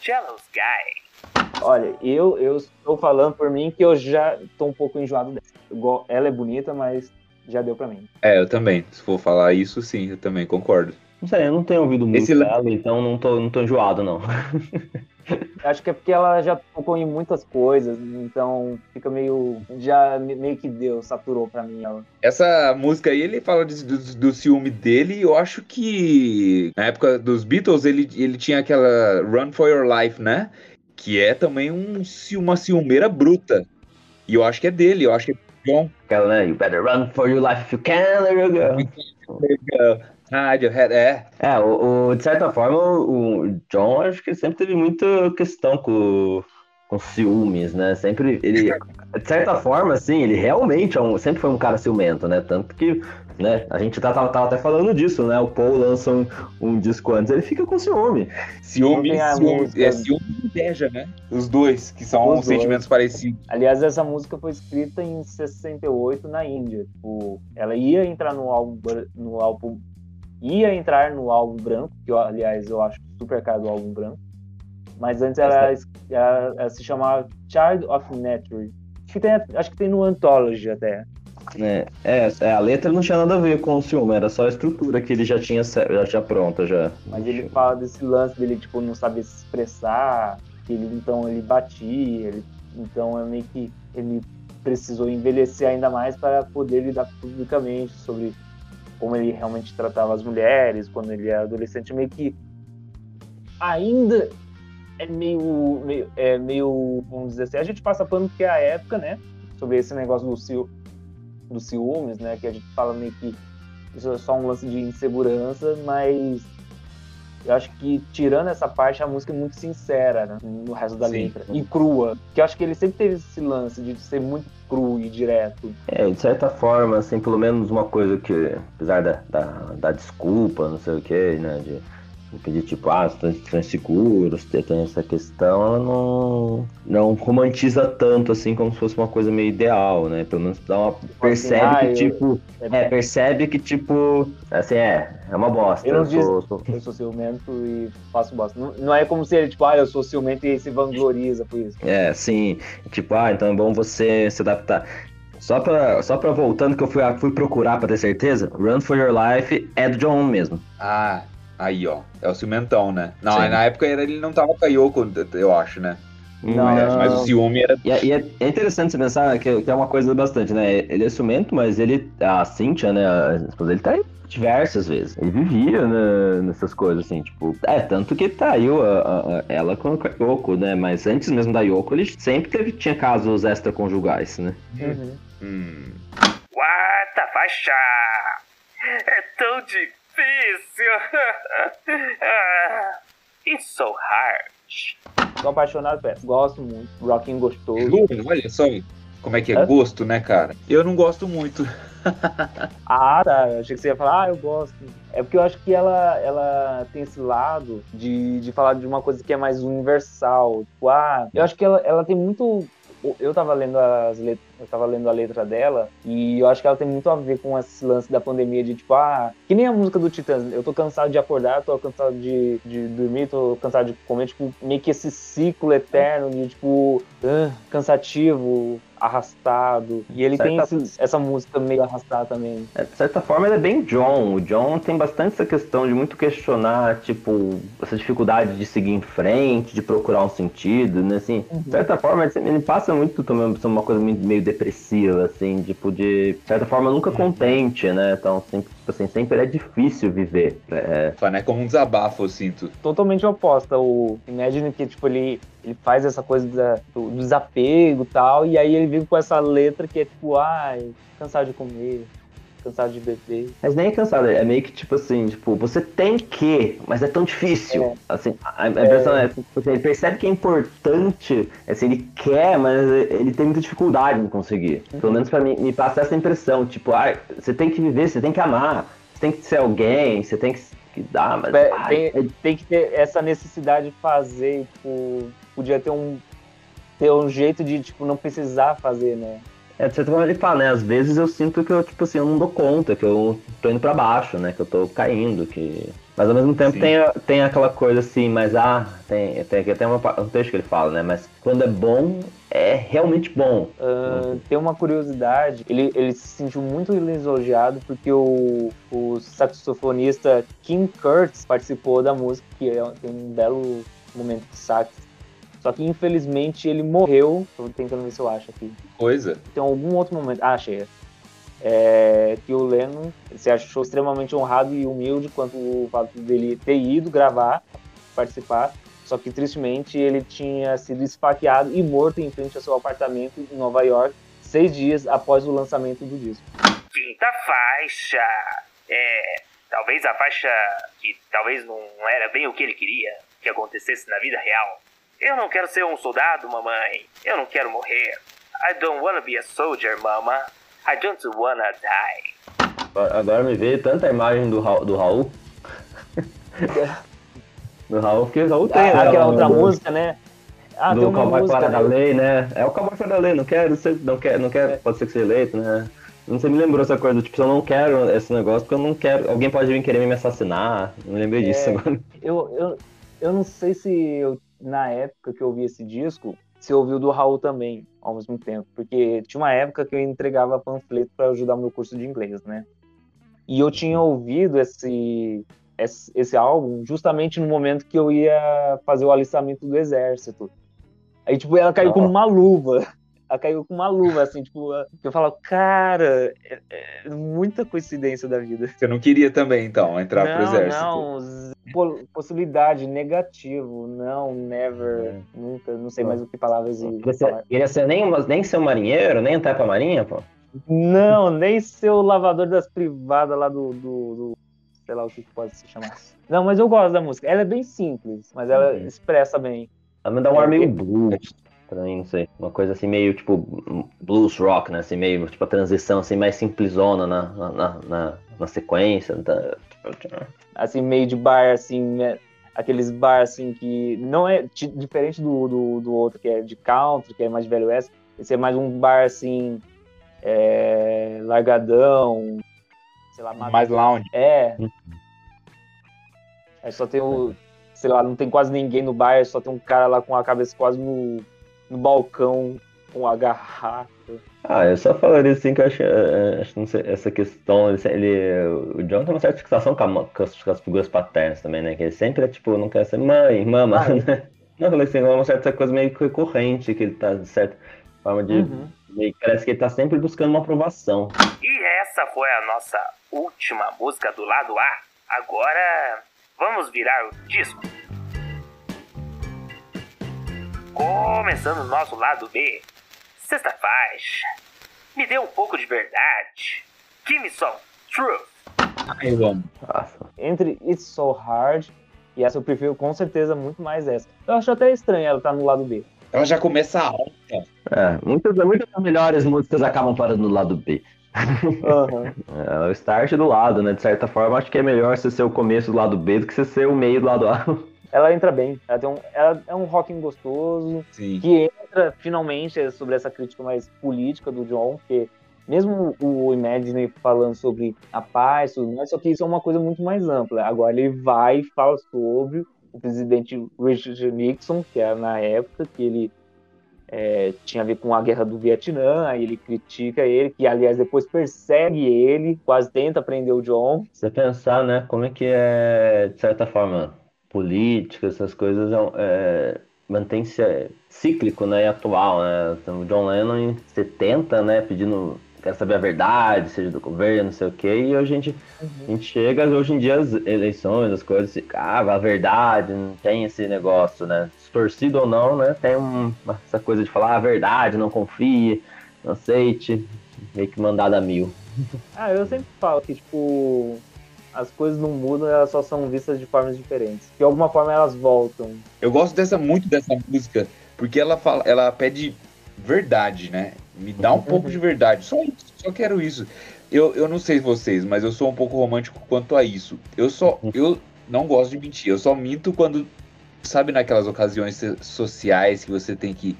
Jealous Guy. Olha, eu, eu estou falando por mim que eu já tô um pouco enjoado dessa. Igual- Ela é bonita, mas já deu pra mim. É, eu também. Se for falar isso, sim, eu também concordo. Não sei, eu não tenho ouvido muito Esse dela, então não tô, não tô enjoado, não. Acho que é porque ela já tocou em muitas coisas, então fica meio. Já me- meio que deu, saturou pra mim ela. Essa música aí, ele fala de- do, do ciúme dele, e eu acho que na época dos Beatles ele, ele tinha aquela Run for Your Life, né? Que é também um, ci- uma ciumeira bruta. E eu acho que é dele, eu acho que é John. Aquela, né? You better run for your life if you can, little girl. Radiohead, é. É, o, o- de certa forma, o, o John, acho que sempre teve muita questão com, com ciúmes, né? Sempre ele, de certa forma, assim, ele realmente é um- sempre foi um cara ciumento, né? Tanto que, né, a gente tá, tava, tava até falando disso, né? O Paul lança um, um disco antes, ele fica com ciúme. Ciúme, ciúme, é ciúme e inveja, né? Os dois, que são Os dois. sentimentos parecidos. Aliás, essa música foi escrita em 68 na Índia. Tipo, ela ia entrar no álbum, no álbum. Ia entrar no álbum branco, que eu, aliás eu acho super caro do álbum branco. Mas antes ela, ela- ela se chamava Child of Nature. Acho que, tem, acho que tem no Anthology até. né? É, é, a letra não tinha nada a ver com o ciúme, era só a estrutura que ele já tinha, já tinha pronta já. Mas ele fala desse lance dele, tipo, não saber se expressar, que ele, então ele batia, ele, então é meio que ele precisou envelhecer ainda mais para poder lidar publicamente sobre como ele realmente tratava as mulheres quando ele era adolescente, meio que ainda é meio, meio, é meio, vamos dizer assim, a gente passa pano porque é a época, né, sobre esse negócio do, ciú, do ciúmes, né, que a gente fala meio que isso é só um lance de insegurança, mas eu acho que tirando essa parte, a música é muito sincera né, no resto da Sim. letra. E crua. Que eu acho que ele sempre teve esse lance de ser muito cru e direto. É, de certa forma, assim, pelo menos uma coisa que, apesar da, da, da desculpa, não sei o que, né, de, pedir tipo, ah, estão inseguros, tem tem essa questão, ela não, não romantiza tanto, assim, como se fosse uma coisa meio ideal, né, pelo menos dá uma, percebe ah, que, eu- tipo, é, percebe que, tipo, assim, é, é uma bosta, Eu não eu sou- sou- Eu sou ciumento e faço bosta. Não, não é como se ele, tipo, ah, eu sou ciumento e se vangloriza por isso. É, sim. Tipo, ah, então é bom você se adaptar. Só pra, só pra voltando que eu fui, fui procurar pra ter certeza, Run for Your Life é do John mesmo. Ah, aí, ó. É o ciumentão, né? Não, Sim. na época era- ele não tava com a Yoko, eu acho, né? Não, mas, mas o ciúme era. E, é, e é- é interessante você pensar que, que é uma coisa bastante, né? Ele é ciumento, mas ele, a Cynthia, né, a esposa dele, tá aí diversas vezes. Ele vivia né, nessas coisas, assim, tipo... É, tanto que traiu a, a- a- ela com a Yoko, né? Mas antes mesmo da Yoko, ele sempre teve, tinha casos extraconjugais, né? Uhum. Hum. Quarta faixa. É tão difícil. Ah, It's so hard. Tô apaixonado por essa. Gosto muito. Rocking gostoso. Jura? Olha só como é que é Hã? gosto, né, cara? Eu não gosto muito. Ah, tá. Eu achei que você ia falar, ah, eu gosto. É porque eu acho que ela, ela tem esse lado de, de falar de uma coisa que é mais universal. Tipo, ah, eu acho que ela, ela tem muito. Eu tava lendo as eu tava lendo a letra dela e eu acho que ela tem muito a ver com esse lance da pandemia de tipo, ah, que nem a música do Titãs. Eu tô cansado de acordar, tô cansado de, de dormir, tô cansado de comer, tipo, meio que esse ciclo eterno de tipo, cansativo, arrastado. E ele tem Certa- esse- essa música meio arrastada também. É, de certa forma, ele é bem John. O John tem bastante essa questão de muito questionar, tipo, essa dificuldade de seguir em frente, de procurar um sentido, né? Assim, de certa forma, ele passa muito também por uma coisa meio meio depressiva, assim, tipo, de, de certa forma, nunca contente, né? Então, sempre, tipo assim, sempre é difícil viver. É, Né? Como um desabafo, eu sinto. totalmente oposta. O Imagine que, tipo, ele, ele faz essa coisa da- do, do desapego e tal, e aí ele vem com essa letra que é tipo, ai, cansado de comer, cansado de beber. Mas nem é cansado, é meio que tipo assim, tipo, você tem que, mas é tão difícil. É. Assim, a, impressão é, tipo, assim, ele percebe que é importante, assim, ele quer, mas ele tem muita dificuldade em conseguir. Pelo menos pra mim, me passa essa impressão, tipo, ah, você tem que viver, você tem que amar, você tem que ser alguém, você tem que, que dar, mas. É, ai, é tem, tem que ter essa necessidade de fazer, tipo, podia ter um ter um jeito de tipo não precisar fazer, né? É, de certa forma ele fala, né? Às vezes eu sinto que eu, tipo assim, eu não dou conta, que eu tô indo pra baixo, né? Que eu tô caindo, que... Mas ao mesmo tempo Sim. tem, tem aquela coisa assim, mas ah, tem, tem aqui até um texto que ele fala, né? Mas quando é bom, é realmente bom. Ah, tem uma curiosidade, ele, ele se sentiu muito lisonjeado porque o, o saxofonista Kim Kurtz participou da música, que é, tem um belo momento de sax. Só que infelizmente ele morreu. Tô tentando ver se eu acho aqui. Coisa. Tem algum outro momento. Ah, achei. É, que o Lennon se achou extremamente honrado e humilde quanto o fato dele ter ido gravar, participar. Só que tristemente ele tinha sido esfaqueado e morto em frente ao seu apartamento em Nova York, seis dias após o lançamento do disco. Quinta faixa. É. Talvez a faixa que talvez não era bem o que ele queria que acontecesse na vida real. Eu não quero ser um soldado, mamãe. Eu não quero morrer. I don't wanna be a soldier, mama. I don't wanna die. Agora me veio tanta imagem do, Ra- do Raul. do Raul, porque o Raul tem, Ah, né, aquela outra música, né? Ah, do Cowboy. Fora da né? Lei, né? É o Cowboy Fora da Lei, não quero ser, não quero, não quero, É. pode ser que seja eleito, né? Não sei, me lembrou essa coisa, tipo, eu não quero esse negócio porque eu não quero, alguém pode vir querer me assassinar, não lembrei disso É. agora. Eu, eu, eu não sei se eu, na época que eu ouvi esse disco, se eu ouvi o do Raul também, ao mesmo tempo. Porque tinha uma época que eu entregava panfleto para ajudar o meu curso de inglês, né? E eu tinha ouvido esse, esse, esse álbum justamente no momento que eu ia fazer o alistamento do exército. Aí, tipo, ela caiu Ó. como uma luva. Ela caiu com uma luva, assim, tipo, eu falo, cara, é, é muita coincidência da vida. Você não queria também, então, entrar pro Não, exército? não, possibilidade, negativo, não, never, É. nunca, não sei mais o que palavras e Queria ser, queria ser nem, nem ser um marinheiro, nem entrar pra marinha, pô. Não, nem ser o lavador das privadas lá do, do, do- sei lá o que que pode se chamar. Não, mas eu gosto da música. Ela é bem simples, mas ela Uhum. expressa bem. Ela me dá um É, ar meio que- blues, pra mim, não sei. Uma coisa assim, meio tipo blues rock, né? Assim, meio tipo a transição assim, mais simplesona na, na, na, na- sequência. Tá? Assim, meio de bar, assim, né? aqueles bar assim que não é diferente do, do, do outro, que é de country, que é mais de velho oeste. Esse é mais um bar assim, é, largadão, sei lá, Mais lounge. É. Uhum. Aí só tem o. Sei lá, não tem quase ninguém no bar, só tem um cara lá com a cabeça quase no, no balcão com a garrafa. Ah, eu só falaria assim que eu acho, eh, acho não sei, essa questão, ele, ele- o John tem uma certa fixação com, a com as, com as figuras paternas também, né? Que ele sempre é tipo, não quer ser mãe, mama, Ah, né? Não, eu falei assim, é uma certa coisa meio que recorrente, que ele tá, de certa forma de. Uhum. meio parece que ele tá sempre buscando uma aprovação. E essa foi a nossa última música do lado A. Agora vamos virar o disco. Começando o nosso lado B. Sexta faixa. Me dê um pouco de verdade. Give me some truth. Ai, eu amo. Nossa. Entre It's So Hard e essa eu prefiro com certeza muito mais essa. Eu acho até estranho ela estar no lado B. Ela já começa alta. É, muitas, muitas das melhores músicas acabam parando no lado B. Aham. É, o start do lado, né? De certa forma, acho que é melhor você ser o começo do lado B do que você ser o meio do lado A. Ela entra bem. Ela, tem um, ela é um rock gostoso. Sim. que entra finalmente sobre essa crítica mais política do John, porque mesmo o Imagine falando sobre a paz, tudo mais, só que isso é uma coisa muito mais ampla. Agora ele vai e fala sobre o presidente Richard Nixon, que era na época que ele é, tinha a ver com a guerra do Vietnã, aí ele critica ele, que aliás depois persegue ele, quase tenta prender o John. Você pensar, né, como é que é, de certa forma, política, essas coisas, é, é, mantém-se é, cíclico, né, e atual, né? Então, o John Lennon em 70, né, pedindo, quer saber a verdade, seja do governo, não sei o quê, e hoje a gente, a gente chega, hoje em dia, as eleições, as coisas, ah, a verdade, não tem esse negócio, né, distorcido ou não, né, tem um, essa coisa de falar a verdade, não confie, não aceite, meio que mandada a mil. Ah, eu sempre falo que, tipo, as coisas não mudam, elas só são vistas de formas diferentes. De alguma forma elas voltam. Eu gosto dessa muito dessa música, porque ela fala, ela pede verdade, né? Me dá um pouco de verdade. Só isso, só quero isso. Eu, eu não sei vocês, mas eu sou um pouco romântico quanto a isso. Eu só eu não gosto de mentir. Eu só minto quando sabe naquelas ocasiões sociais que você tem que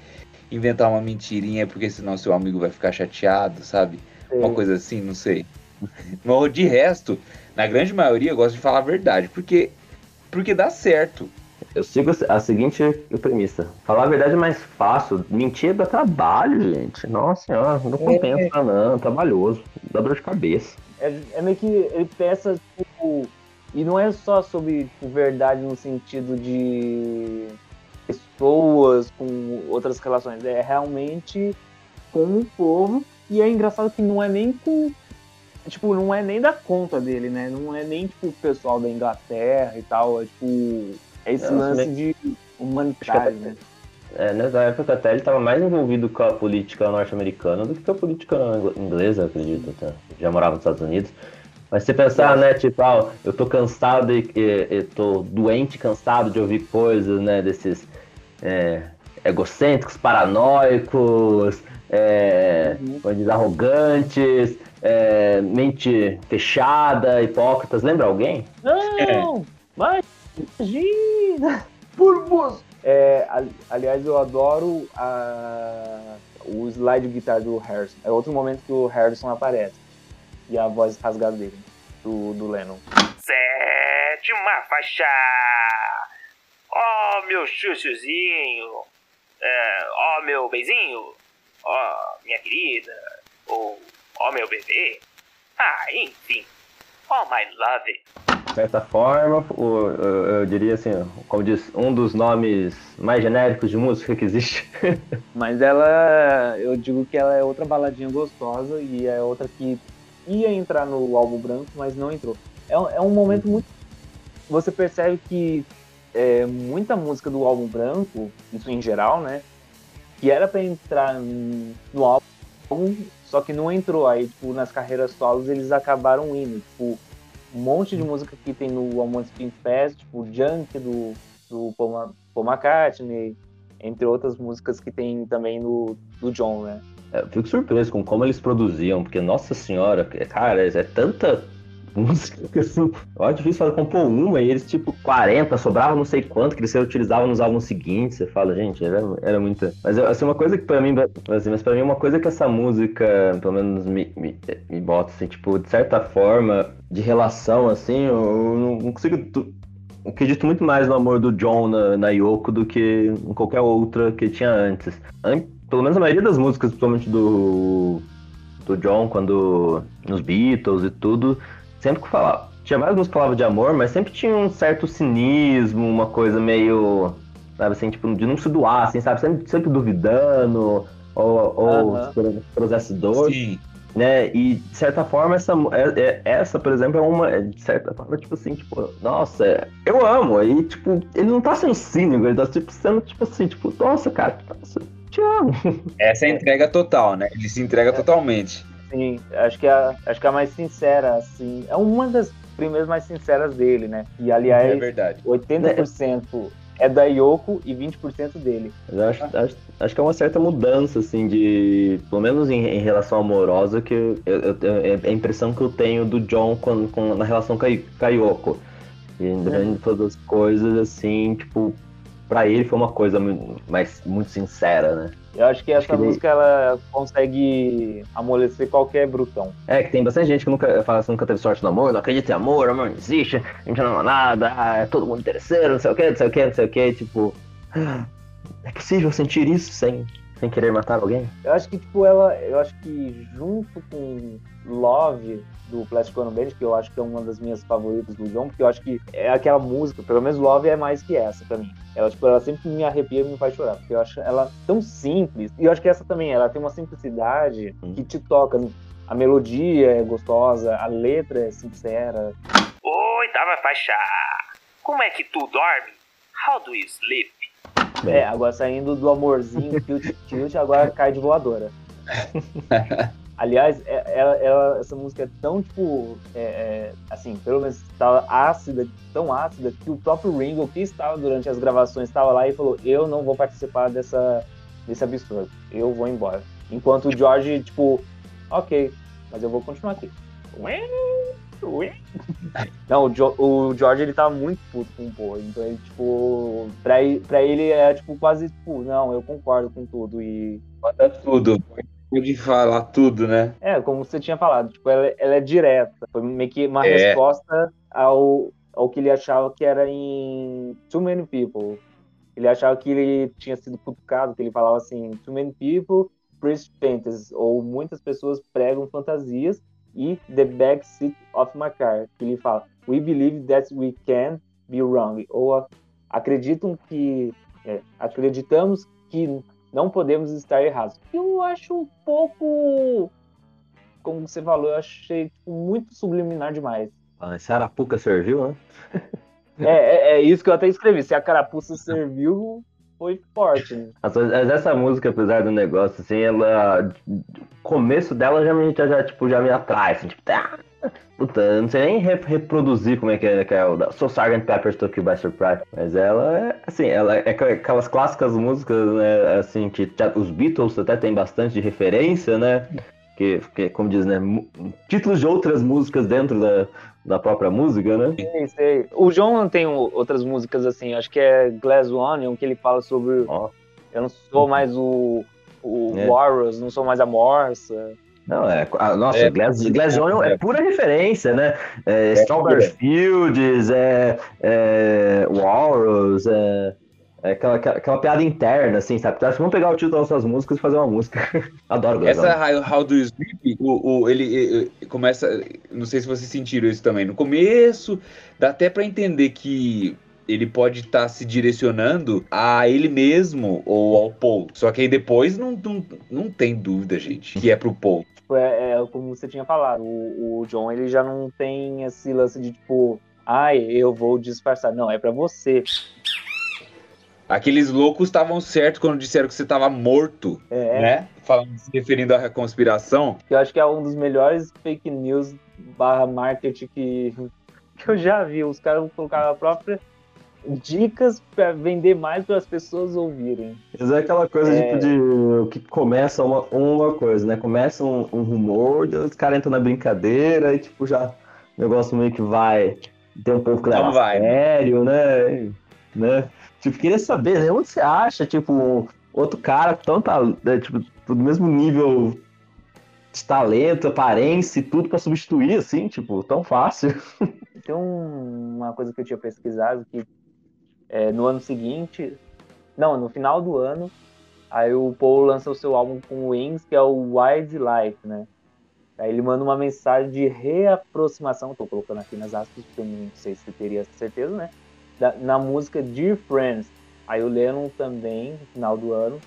inventar uma mentirinha porque senão seu amigo vai ficar chateado, sabe? Uma coisa assim, não sei. Mas de resto, na grande maioria eu gosto de falar a verdade, porque porque dá certo. Eu sigo a seguinte premissa. Falar a verdade é mais fácil. Mentir dá trabalho, gente. Nossa senhora, não compensa, é. não. Trabalhoso. Dá dor de cabeça. É, é meio que ele peça, tipo. E não é só sobre tipo, verdade no sentido de pessoas com outras relações. É realmente com o povo. E é engraçado que não é nem com. Tipo, não é nem da conta dele, né? Não é nem, tipo, o pessoal da Inglaterra e tal. É, tipo, é esse Não, lance de humanitário, né? É, nessa época até ele estava mais envolvido com a política norte-americana do que com a política inglesa, acredito. Até. Já morava nos Estados Unidos. Mas você pensar, né, tipo, ah, eu tô cansado e, e, e tô doente, cansado de ouvir coisas, né, desses é, egocêntricos, paranoicos, é, uhum. arrogantes, é, mente fechada, hipócritas. Lembra alguém? Não, mas Imagina! Burbos! É, aliás, eu adoro a, o slide de guitarra do Harrison. É outro momento que o Harrison aparece. E a voz rasgada dele, do, do Lennon. Sétima faixa! Ó oh, meu chuchuzinho! É, ó oh, meu beijinho! Ó oh, minha querida! Ou ó meu bebê! Ah, enfim! Oh my love! certa forma, o, eu, eu, diria assim, como diz, um dos nomes mais genéricos de música que existe. Mas ela, eu digo que ela é outra baladinha gostosa e é outra que ia entrar no álbum branco, mas não entrou. É, é um momento muito. Você percebe que é, muita música do álbum branco, isso em geral, né? Que era para entrar no álbum, só que não entrou. Aí, tipo, nas carreiras solos eles acabaram indo. Tipo, um monte de música que tem no Almond Spin Fest, tipo Junk do, do Paul, Paul McCartney, entre outras músicas que tem também no do John, né? É, eu fico surpreso com como eles produziam, porque, nossa senhora, cara, é tanta música assim. Eu acho difícil falar, compor uma e eles, tipo, 40, sobrava não sei quanto que eles utilizavam nos álbuns seguintes. Você fala, gente, era, era muita. Mas, assim, uma coisa que pra mim, assim, mas pra mim, uma coisa que essa música, pelo menos, me, me, me bota, assim, tipo, de certa forma, de relação, assim, eu não consigo. Eu acredito muito mais no amor do John na, na Yoko do que em qualquer outra que tinha antes. Pelo menos a maioria das músicas, principalmente do, do John, quando nos Beatles e tudo, sempre que falava. Tinha várias músicas que falavam de amor, mas sempre tinha um certo cinismo, uma coisa meio. Sabe assim, tipo, de não se doar, assim, sabe? Sempre, sempre duvidando, ou, ou uh -huh. dor. Sim. Né? E de certa forma, essa, é, é, essa, por exemplo, é uma. É, de certa forma, tipo assim, tipo, nossa, eu amo. Aí, tipo, ele não tá sendo cínico, ele tá tipo, sendo, tipo assim, tipo, nossa, cara, nossa, te amo. Essa é a entrega total, né? Ele se entrega é. totalmente. Sim, acho que, é, acho que é a mais sincera, assim. É uma das primeiras mais sinceras dele, né? E aliás, é verdade. 80% é da Yoko e 20% dele. Eu acho, acho, acho, que é uma certa mudança, assim, de. Pelo menos em, em relação amorosa, que eu, eu, eu, é a impressão que eu tenho do John com, com, na relação com a, com a Yoko. E é. todas as coisas, assim, tipo, pra ele foi uma coisa muito, mais, muito sincera, né? Eu acho que essa acho que música ele... ela consegue amolecer qualquer brutão. É, que tem bastante gente que nunca fala assim, nunca teve sorte no amor, não acredita em amor, amor não existe, a gente não é nada, ah, é todo mundo interesseiro, não sei o que, não sei o que, não sei o que, tipo. É possível sentir isso sem, sem querer matar alguém? Eu acho que, tipo, ela. Eu acho que junto com Love, do Plastic Ono Band, que eu acho que é uma das minhas favoritas do John, porque eu acho que é aquela música, pelo menos Love é mais que essa pra mim. Ela, tipo, ela sempre me arrepia e me faz chorar, porque eu acho ela tão simples. E eu acho que essa também, ela tem uma simplicidade hum. que te toca. A melodia é gostosa, a letra é sincera. Oitava faixa. Como é que tu dorme? How do you sleep? É, agora saindo do amorzinho, tilt, tilt, agora cai de voadora. Aliás, é- ela, ela- essa música é tão, tipo, é, é, assim, pelo menos estava ácida, tão ácida, que o próprio Ringo, que estava durante as gravações, estava lá e falou: Eu não vou participar dessa, desse absurdo, eu vou embora. Enquanto o George, tipo, ok, mas eu vou continuar aqui. Não, o, Jo- o George ele tava muito puto com o Paul, então ele, tipo, pra, ele- pra ele é tipo quase tipo, não, eu concordo com tudo e Manda tudo. Pode falar tudo, né? É, como você tinha falado, tipo, ela, ela é direta. Foi meio que uma É. resposta ao, ao que ele achava que era em Too Many People. Ele achava que ele tinha sido cutucado, que ele falava assim, Too Many People preach fantasies, ou muitas pessoas pregam fantasias, e The Backseat of My Car, que ele fala, We believe that we can be wrong, ou a- acreditam que, é, acreditamos que não podemos estar errados. Eu acho um pouco, como você falou, eu achei tipo, muito subliminar demais. Ah, esse Arapuca serviu, né? É, é, é isso que eu até escrevi. Se a carapuça serviu, foi forte. Né? Mas essa música, apesar do negócio, assim, ela. Começo dela já me, já, já, tipo, já me atrai, assim, tipo, tá. Puta, eu não sei nem re- reproduzir como é que é, que é o Soul Sgt. Pepper's Took You by Surprise. Mas ela é, assim, ela é aqu- aquelas clássicas músicas, né, assim, que os Beatles até tem bastante de referência, né? Que, que, como diz, né? Títulos de outras músicas dentro da, da própria música, né? Sei, sei. O João tem outras músicas assim, acho que é Glass Onion, que ele fala sobre Ó. eu não sou mais o, o É. Warriors, não sou mais a Morsa. Não, é. a- Nossa, É. Glass, Glass Onion é pura referência, né? É, Strawberry é. Fields, é, é Walrus, é, é aquela, aquela, aquela piada interna, assim, sabe? Acho que vamos pegar o título das suas músicas e fazer uma música. Adoro Glass Essa. How, How Do You Sleep, o, o- ele, ele começa. Não sei se vocês sentiram isso também. No começo, dá até pra entender que ele pode estar se direcionando a ele mesmo ou ao Paul. Só que aí depois não, não, não tem dúvida, gente, que é pro Paul. Tipo, é, é como você tinha falado, o, o John ele já não tem esse lance de tipo, ai, eu vou disfarçar. Não, é pra você. Aqueles loucos estavam certos quando disseram que você estava morto, É, né? Falando, se referindo à conspiração. que eu acho que é um dos melhores fake news barra marketing que, que eu já vi. Os caras colocaram a própria dicas pra vender mais para as pessoas ouvirem. Mas é aquela coisa É. tipo, de que começa uma, uma coisa, né? Começa um, um rumor, os caras entram na brincadeira e tipo já o negócio meio que vai. Tem um que leva Não a vai, né? sério, né? né? Tipo, queria saber, né? Onde você acha, tipo, outro cara tão tal- né, tipo, do mesmo nível de talento, aparência e tudo pra substituir, assim, tipo, tão fácil. Tem um- uma coisa que eu tinha pesquisado que é, no ano seguinte, não, no final do ano, aí o Paul lança o seu álbum com o Wings, que é o Wildlife, né? Aí ele manda uma mensagem de reaproximação, tô colocando aqui nas aspas, porque eu não sei se teria certeza, né? Da- na música Dear Friends. Aí o Lennon também, no final do ano,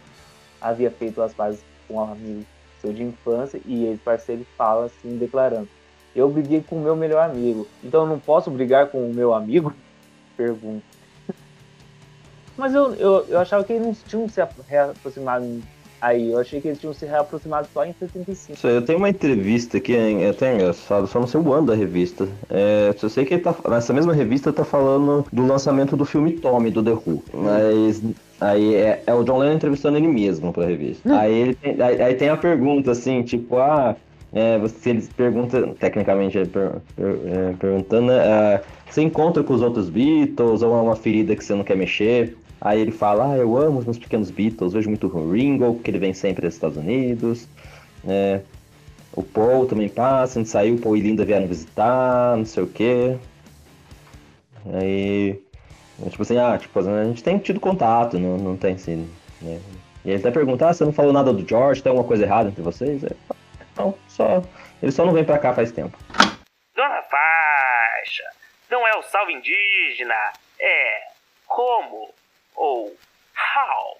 havia feito as pazes com um amigo seu de infância e esse parceiro fala assim, declarando eu briguei com o meu melhor amigo. Então eu não posso brigar com o meu amigo? Pergunta. Mas eu, eu, eu achava que eles não tinham se reaproximado aí. Eu achei que eles tinham se reaproximado só em 75. Isso aí, eu tenho uma entrevista aqui, hein, é até engraçado, só não sei o ano da revista. É, eu sei que ele tá, nessa mesma revista tá falando do lançamento do filme Tommy, do The Who. Mas aí é, é o John Lennon entrevistando ele mesmo pra revista. Aí, ele tem, aí, aí tem a pergunta assim, tipo, ah, é, você, eles perguntam, tecnicamente é, per- per- é, perguntando, né, ah, você encontra com os outros Beatles ou é uma ferida que você não quer mexer? Aí ele fala, ah, eu amo os meus pequenos Beatles, vejo muito o Ringo, porque ele vem sempre dos Estados Unidos. É, o Paul também passa, a gente saiu, o Paul e Linda vieram visitar, não sei o quê. Aí, tipo assim, ah, tipo, a gente tem tido contato, não, não tem assim, né? E ele até pergunta, ah, você não falou nada do George, tem alguma coisa errada entre vocês? É, não, só, ele só não vem pra cá faz tempo. Dona Faixa, não é o salve indígena, é como ou how.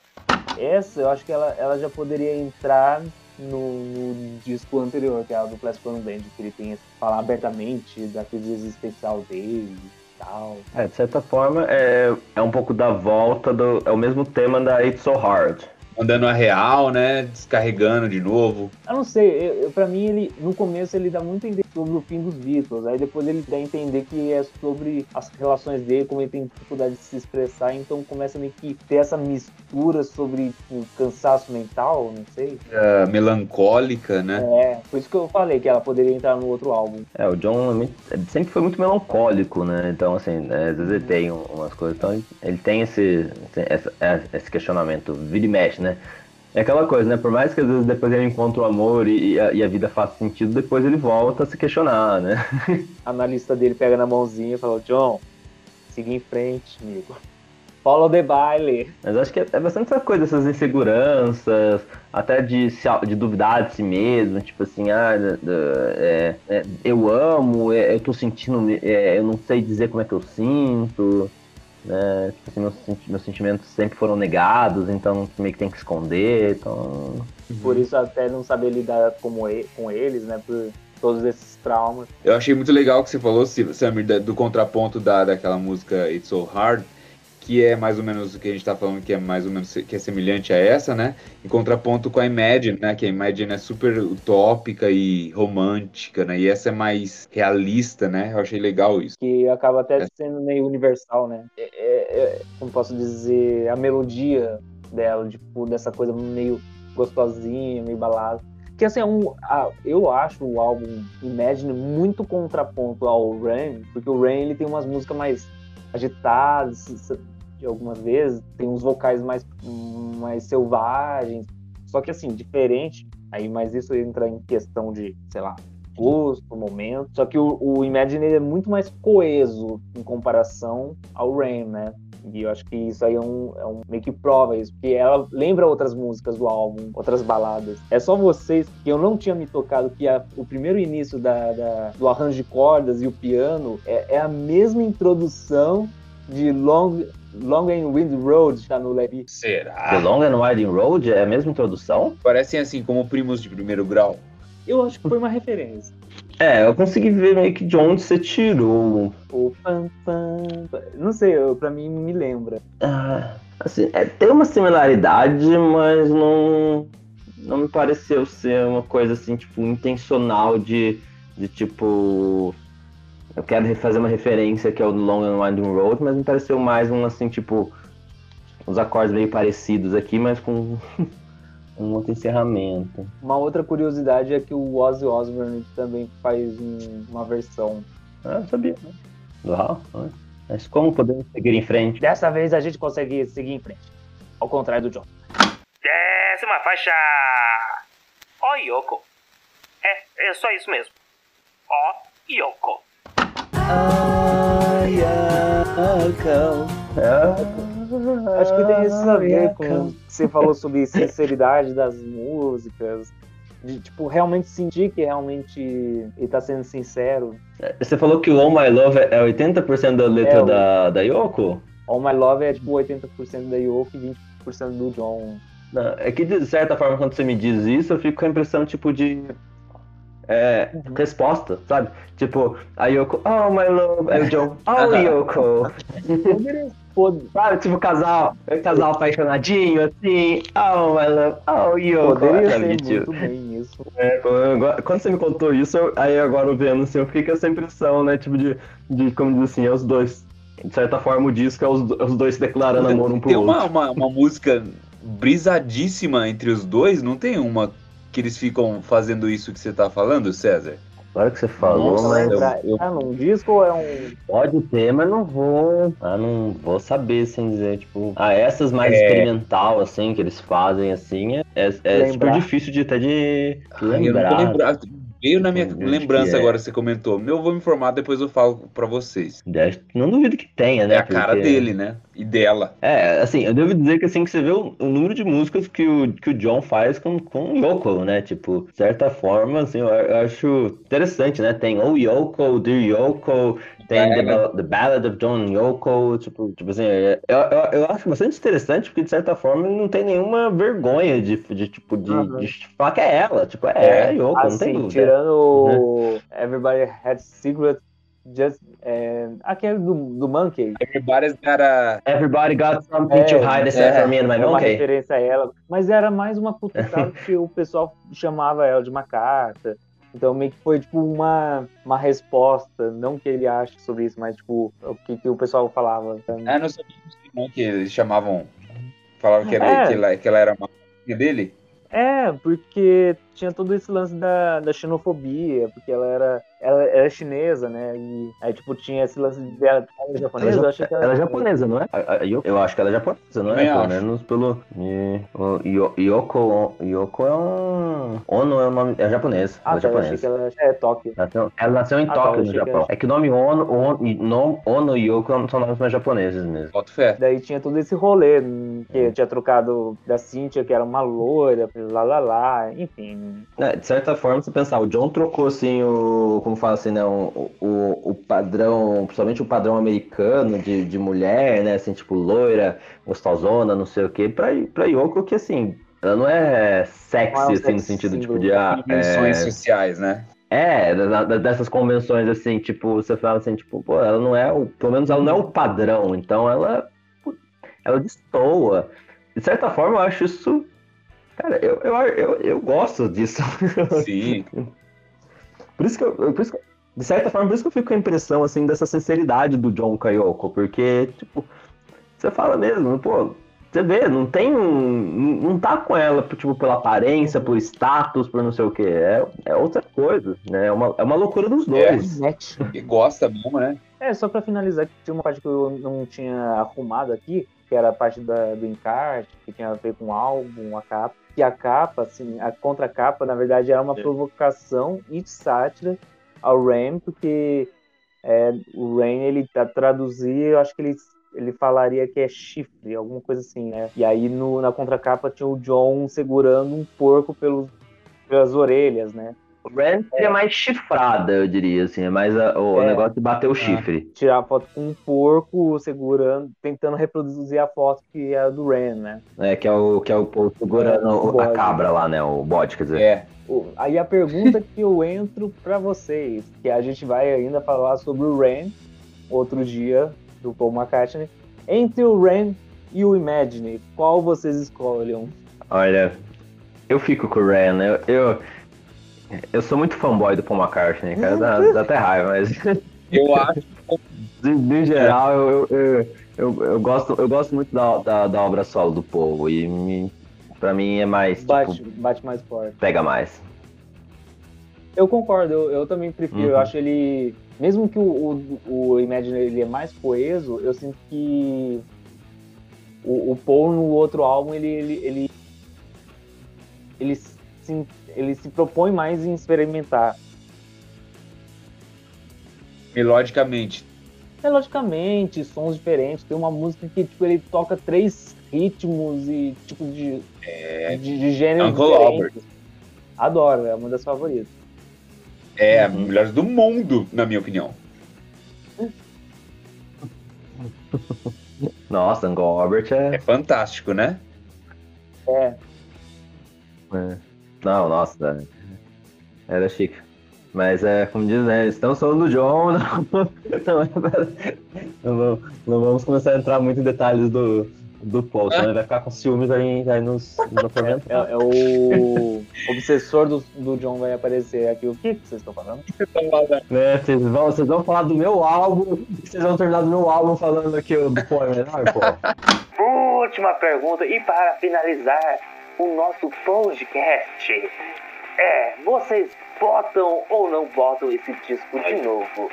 Essa eu acho que ela, ela já poderia entrar no, no disco anterior, que é a do Plastic Ono Band, que ele tem falar abertamente da crise existencial dele e tal. É, de certa forma, é, é um pouco da volta do. É o mesmo tema da It's So Hard. Mandando a real, né? Descarregando de novo. Eu não sei, eu, eu, pra mim, ele no começo ele dá muito a entender sobre o fim dos Beatles, aí depois ele dá a entender que é sobre as relações dele, como ele tem dificuldade de se expressar, então começa meio que ter essa mistura sobre tipo, cansaço mental, não sei. É, melancólica, né? É, por isso que eu falei que ela poderia entrar no outro álbum. É, o John sempre foi muito melancólico, né? Então, assim, né, às vezes ele tem umas coisas, então ele tem esse, esse questionamento, vira e mexe, né? É aquela coisa, né? Por mais que às vezes depois ele encontre o amor e, e, a, e a, vida faça sentido, depois ele volta a se questionar, né? A analista dele pega na mãozinha e fala, John, siga em frente, amigo. Follow the baile. Mas acho que é, é bastante essa coisa, essas inseguranças, até de, se, de duvidar de si mesmo, tipo assim, ah, é, é, eu amo, é, eu tô sentindo, é, eu não sei dizer como é que eu sinto né? Tipo assim, meus, meus sentimentos sempre foram negados, então meio que tem que esconder, então... Por isso até não saber lidar como e, com eles, né? Por todos esses traumas. Eu achei muito legal o que você falou, Samir, do contraponto da, daquela música It's So Hard, que é mais ou menos o que a gente está falando, que é mais ou menos que é semelhante a essa, né? Em contraponto com a Imagine, né? Que a Imagine é super utópica e romântica, né? E essa é mais realista, né? Eu achei legal isso. Que acaba até é. sendo meio universal, né? É, é, é, como posso dizer, a melodia dela, tipo, dessa coisa meio gostosinha, meio balada. Que assim, é um, eu acho o álbum Imagine muito contraponto ao Rain, porque o Rain ele tem umas músicas mais agitadas, de algumas vezes, tem uns vocais mais, mais selvagens, só que assim, diferente, aí, mas isso entra em questão de, sei lá, gosto, momento, só que o, o Imagine é muito mais coeso em comparação ao Rain, né? E eu acho que isso aí é um, é um meio que prova isso, porque ela lembra outras músicas do álbum, outras baladas. É só vocês que eu não tinha me tocado que a, o primeiro início da, da, do arranjo de cordas e o piano é, é a mesma introdução de Long Long and Wind Road tá no Levi. Será? The Long and Winding Road é a mesma introdução? Parecem assim como primos de primeiro grau. Eu acho que foi uma referência. É, eu consegui ver meio que de onde você tirou. O pam, pam, Não sei, eu, pra mim me lembra. Ah, assim, é, tem uma similaridade, mas não, não me pareceu ser uma coisa assim, tipo, intencional de, de tipo, eu quero fazer uma referência que é o Long and Winding Road, mas me pareceu mais um assim, tipo, uns acordes meio parecidos aqui, mas com um outro encerramento. Uma outra curiosidade é que o Ozzy Osbourne também faz um, uma versão. Ah, sabia. Né? Uau, mas como podemos seguir em frente? Dessa vez a gente consegue seguir em frente. Ao contrário do John. Décima faixa! Ó, Yoko. É, é só isso mesmo. Ó, Yoko. Acho que tem isso a ver com você falou sobre sinceridade das músicas. De, tipo, realmente sentir que realmente ele tá sendo sincero. É, você falou que o All My Love é 80% da letra é, da, da Yoko? All My Love é tipo 80% da Yoko e 20% do John. Não, é que de certa forma, quando você me diz isso, eu fico com a impressão, tipo, de é, uhum. resposta, sabe? Tipo, a Yoko, oh my love, aí o John, oh Yoko. sabe, tipo, casal, casal apaixonadinho, assim, oh my love, oh Yoko. Poderia ser muito bem isso. É, quando você me contou isso, aí agora vendo, assim, eu fico com essa impressão, né, tipo, de, de como diz assim, é os dois. De certa forma, o disco é os, os dois se declarando amor um pro tem outro. Tem uma, uma, uma música brisadíssima entre os dois, não tem uma que eles ficam fazendo isso que você tá falando, César? Claro que você falou, Nossa, mas. Eu... É num disco ou é um. Pode ter, mas não vou. Ah, não vou saber sem dizer. Tipo, ah, essas mais é... experimental, assim, que eles fazem, assim, é, é, é super difícil de até de lembrar. eu não lembrar. Veio na minha lembrança é. agora, você comentou. Eu vou me informar, depois eu falo pra vocês. Não duvido que tenha, né? É a porque... cara dele, né? E dela. É, assim, eu devo dizer que assim que você vê o, o, número de músicas que o, que o John faz com, com Yoko, né? Tipo, de certa forma, assim, eu, eu acho interessante, né? Tem o Yoko, Dear Yoko, tem é, the, the, Ballad of John Yoko, tipo, tipo assim, eu, eu, eu, acho bastante interessante, porque de certa forma ele não tem nenhuma vergonha de, de tipo, de, uhum. de falar que é ela, tipo, é, é Yoko, assim, não tem dúvida. Tirando uhum. Everybody Had Secret, Just, é, aquele do, do Monkey. Everybody's got a... Everybody got something É, to hide except é, for me and my É uma monkey. referência a ela, mas era mais uma cutucada que o pessoal chamava ela de uma carta. Então meio que foi tipo uma, uma resposta, não que ele ache sobre isso, mas tipo o que, que o pessoal falava. Ah, não sabia que eles chamavam... Falavam que, era, É. que, ela, que ela era uma dele. É, porque tinha todo esse lance da, da xenofobia, porque ela era, ela era chinesa, né? E aí, tipo, tinha esse lance de ela ela é japonesa, Ela, eu achei que ela é japonesa, não é? Eu, eu acho que ela é japonesa, não é? Pelo acho. menos pelo. O Yo- Yoko, Yoko é um. Ono é um nome. É japonês. Ah, ela é tá, eu achei japonesa. que ela é Tóquio. Nasceu- ela nasceu em Ah, tá, Tóquio, eu no Japão. É que o nome Ono, Ono, e Ono e Yoko são nomes mais japoneses mesmo. Boto fé. Daí tinha todo esse rolê, que eu tinha trocado da Cynthia, que era uma loira, lá lá lá, enfim. É, de certa forma, você pensar, o John trocou assim o. Como fala assim, né? O, o, o padrão, principalmente o padrão americano de, de mulher, né? Assim, tipo, loira, gostosona, não sei o quê, pra, pra Yoko, que assim, ela não é sexy, Não é um assim, no sentido, tipo, de. Ah, Convenções é, sociais, né? é, dessas convenções, assim, tipo, você fala assim, tipo, pô, ela não é o. Pelo menos ela não é o padrão, então ela. Ela destoa. De certa forma, eu acho isso. Cara, eu, eu, eu, eu gosto disso. Sim. Por isso que eu, por isso que, de certa forma, por isso que eu fico com a impressão, assim, dessa sinceridade do John Kayoko, porque, tipo, você fala mesmo, pô, você vê, não tem um, não tá com ela, tipo, pela aparência, por status, por não sei o que, é, é outra coisa, né, é uma, é uma loucura dos dois. E gosta mesmo, né? É, só pra finalizar, que tinha uma parte que eu não tinha arrumado aqui, que era a parte da- do encarte, que tinha a ver com o álbum, a capa. Que a capa, assim, a contracapa, na verdade, era uma provocação e sátira ao Ram, porque é, o Ram, ele tá traduzir, eu acho que ele, ele falaria que é chifre, alguma coisa assim, né? E aí no, na contracapa tinha o John segurando um porco pelos, pelas orelhas, né? O Ren seria mais chifrada, eu diria, assim, é mais a- o É. negócio de bater o chifre. Tirar a foto com um porco segurando, tentando reproduzir a foto que é do Ram, né? É, que é o, que é o povo segurando É, o a cabra lá, né, o bode, quer dizer. É. Aí a pergunta que eu entro pra vocês, que a gente vai ainda falar sobre o Ram, outro dia, do Paul McCartney. Entre o Ram e o Imagine, qual vocês escolhem? Olha, eu fico com o Ren, eu, eu, eu sou muito fanboy do Paul McCartney, cara, dá, dá até raiva, mas Eu acho. de, de geral eu, eu, eu, eu gosto, eu gosto muito da, da, da obra solo do Paul e me, pra mim é mais, Bate, tipo, bate mais forte. pega mais. Eu concordo, eu, eu também prefiro. Eu Uhum. acho ele. Mesmo que o, o, o Imagine ele é mais coeso, eu sinto que o, o Paul no outro álbum ele, ele, ele, ele, se, ele se propõe mais em experimentar. Melodicamente. É, logicamente, sons diferentes. Tem uma música que tipo, ele toca três ritmos e tipo de, de, de gêneros Uncle diferentes. Adoro, é uma das favoritas. É, Uhum. melhores do mundo, na minha opinião. Nossa, Uncle Albert É é, fantástico, né? É, é- Não, nossa, é- era chique. Mas é, como diz, né? Estamos falando do John, não, não, é não vamos, não vamos começar a entrar muito em detalhes do, do Paul, senão ele vai ficar com ciúmes aí, aí nos, nos atormentar. é, é o obsessor do, do John vai aparecer aqui. O que, vocês estão falando? Né, vocês, vão, vocês vão falar do meu álbum, vocês vão terminar do meu álbum falando o do Paul é melhor, pô. Última pergunta e para finalizar o nosso podcast. É, vocês votam ou não votam esse disco de novo?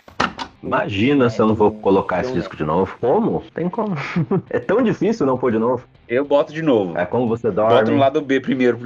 Imagina se eu não vou colocar esse disco de novo. Como? Tem como. É tão difícil não pôr de novo. Eu boto de novo. É como você Boto no dorme. lado B primeiro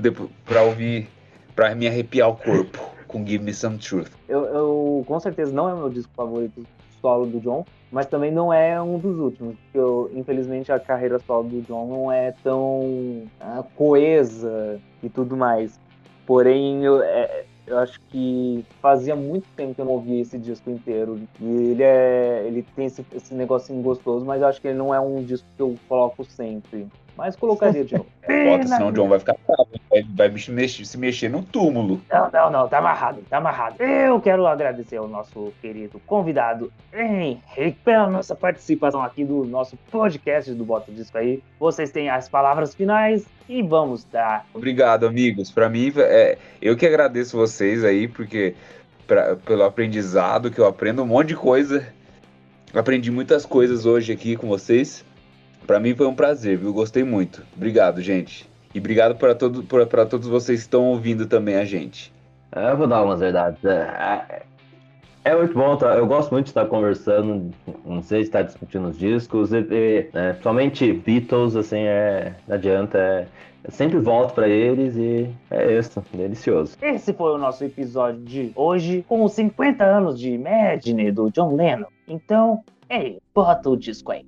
pra ouvir, pra me arrepiar o corpo com Give Me Some Truth. Eu, eu, com certeza não é meu disco favorito solo do John, mas também não é um dos últimos. Porque eu, infelizmente a carreira solo do John não é tão ah, coesa e tudo mais. Porém, eu, é, eu acho que fazia muito tempo que eu não ouvia esse disco inteiro. E ele é. Ele tem esse, esse negocinho gostoso, mas eu acho que ele não é um disco que eu coloco sempre. Mas colocaria de novo. Bota, senão o John vai ficar bravo. Vai, vai se mexer- se mexer no túmulo. Não, não, não, tá amarrado, tá amarrado. Eu quero agradecer ao nosso querido convidado Henrique pela nossa participação aqui do nosso podcast do Bota Disco aí. Vocês têm as palavras finais e vamos dar. Obrigado, amigos. Pra mim, é, eu que agradeço vocês aí, porque pra- pelo aprendizado, que eu aprendo um monte de coisa. Aprendi muitas coisas hoje aqui com vocês. Pra mim foi um prazer, viu? Gostei muito. Obrigado, gente. E obrigado para todo, pra- pra todos vocês que estão ouvindo também a gente. É, Eu vou dar umas verdades. É, é muito bom, tá? eu gosto muito de estar conversando, não sei, estar discutindo os discos, e, e, né, principalmente Beatles, assim, é, não adianta, é, eu sempre volto pra eles e é isso, delicioso. Esse foi o nosso episódio de hoje com os 50 anos de Imagine do John Lennon. Então, ei, bota o disco aí.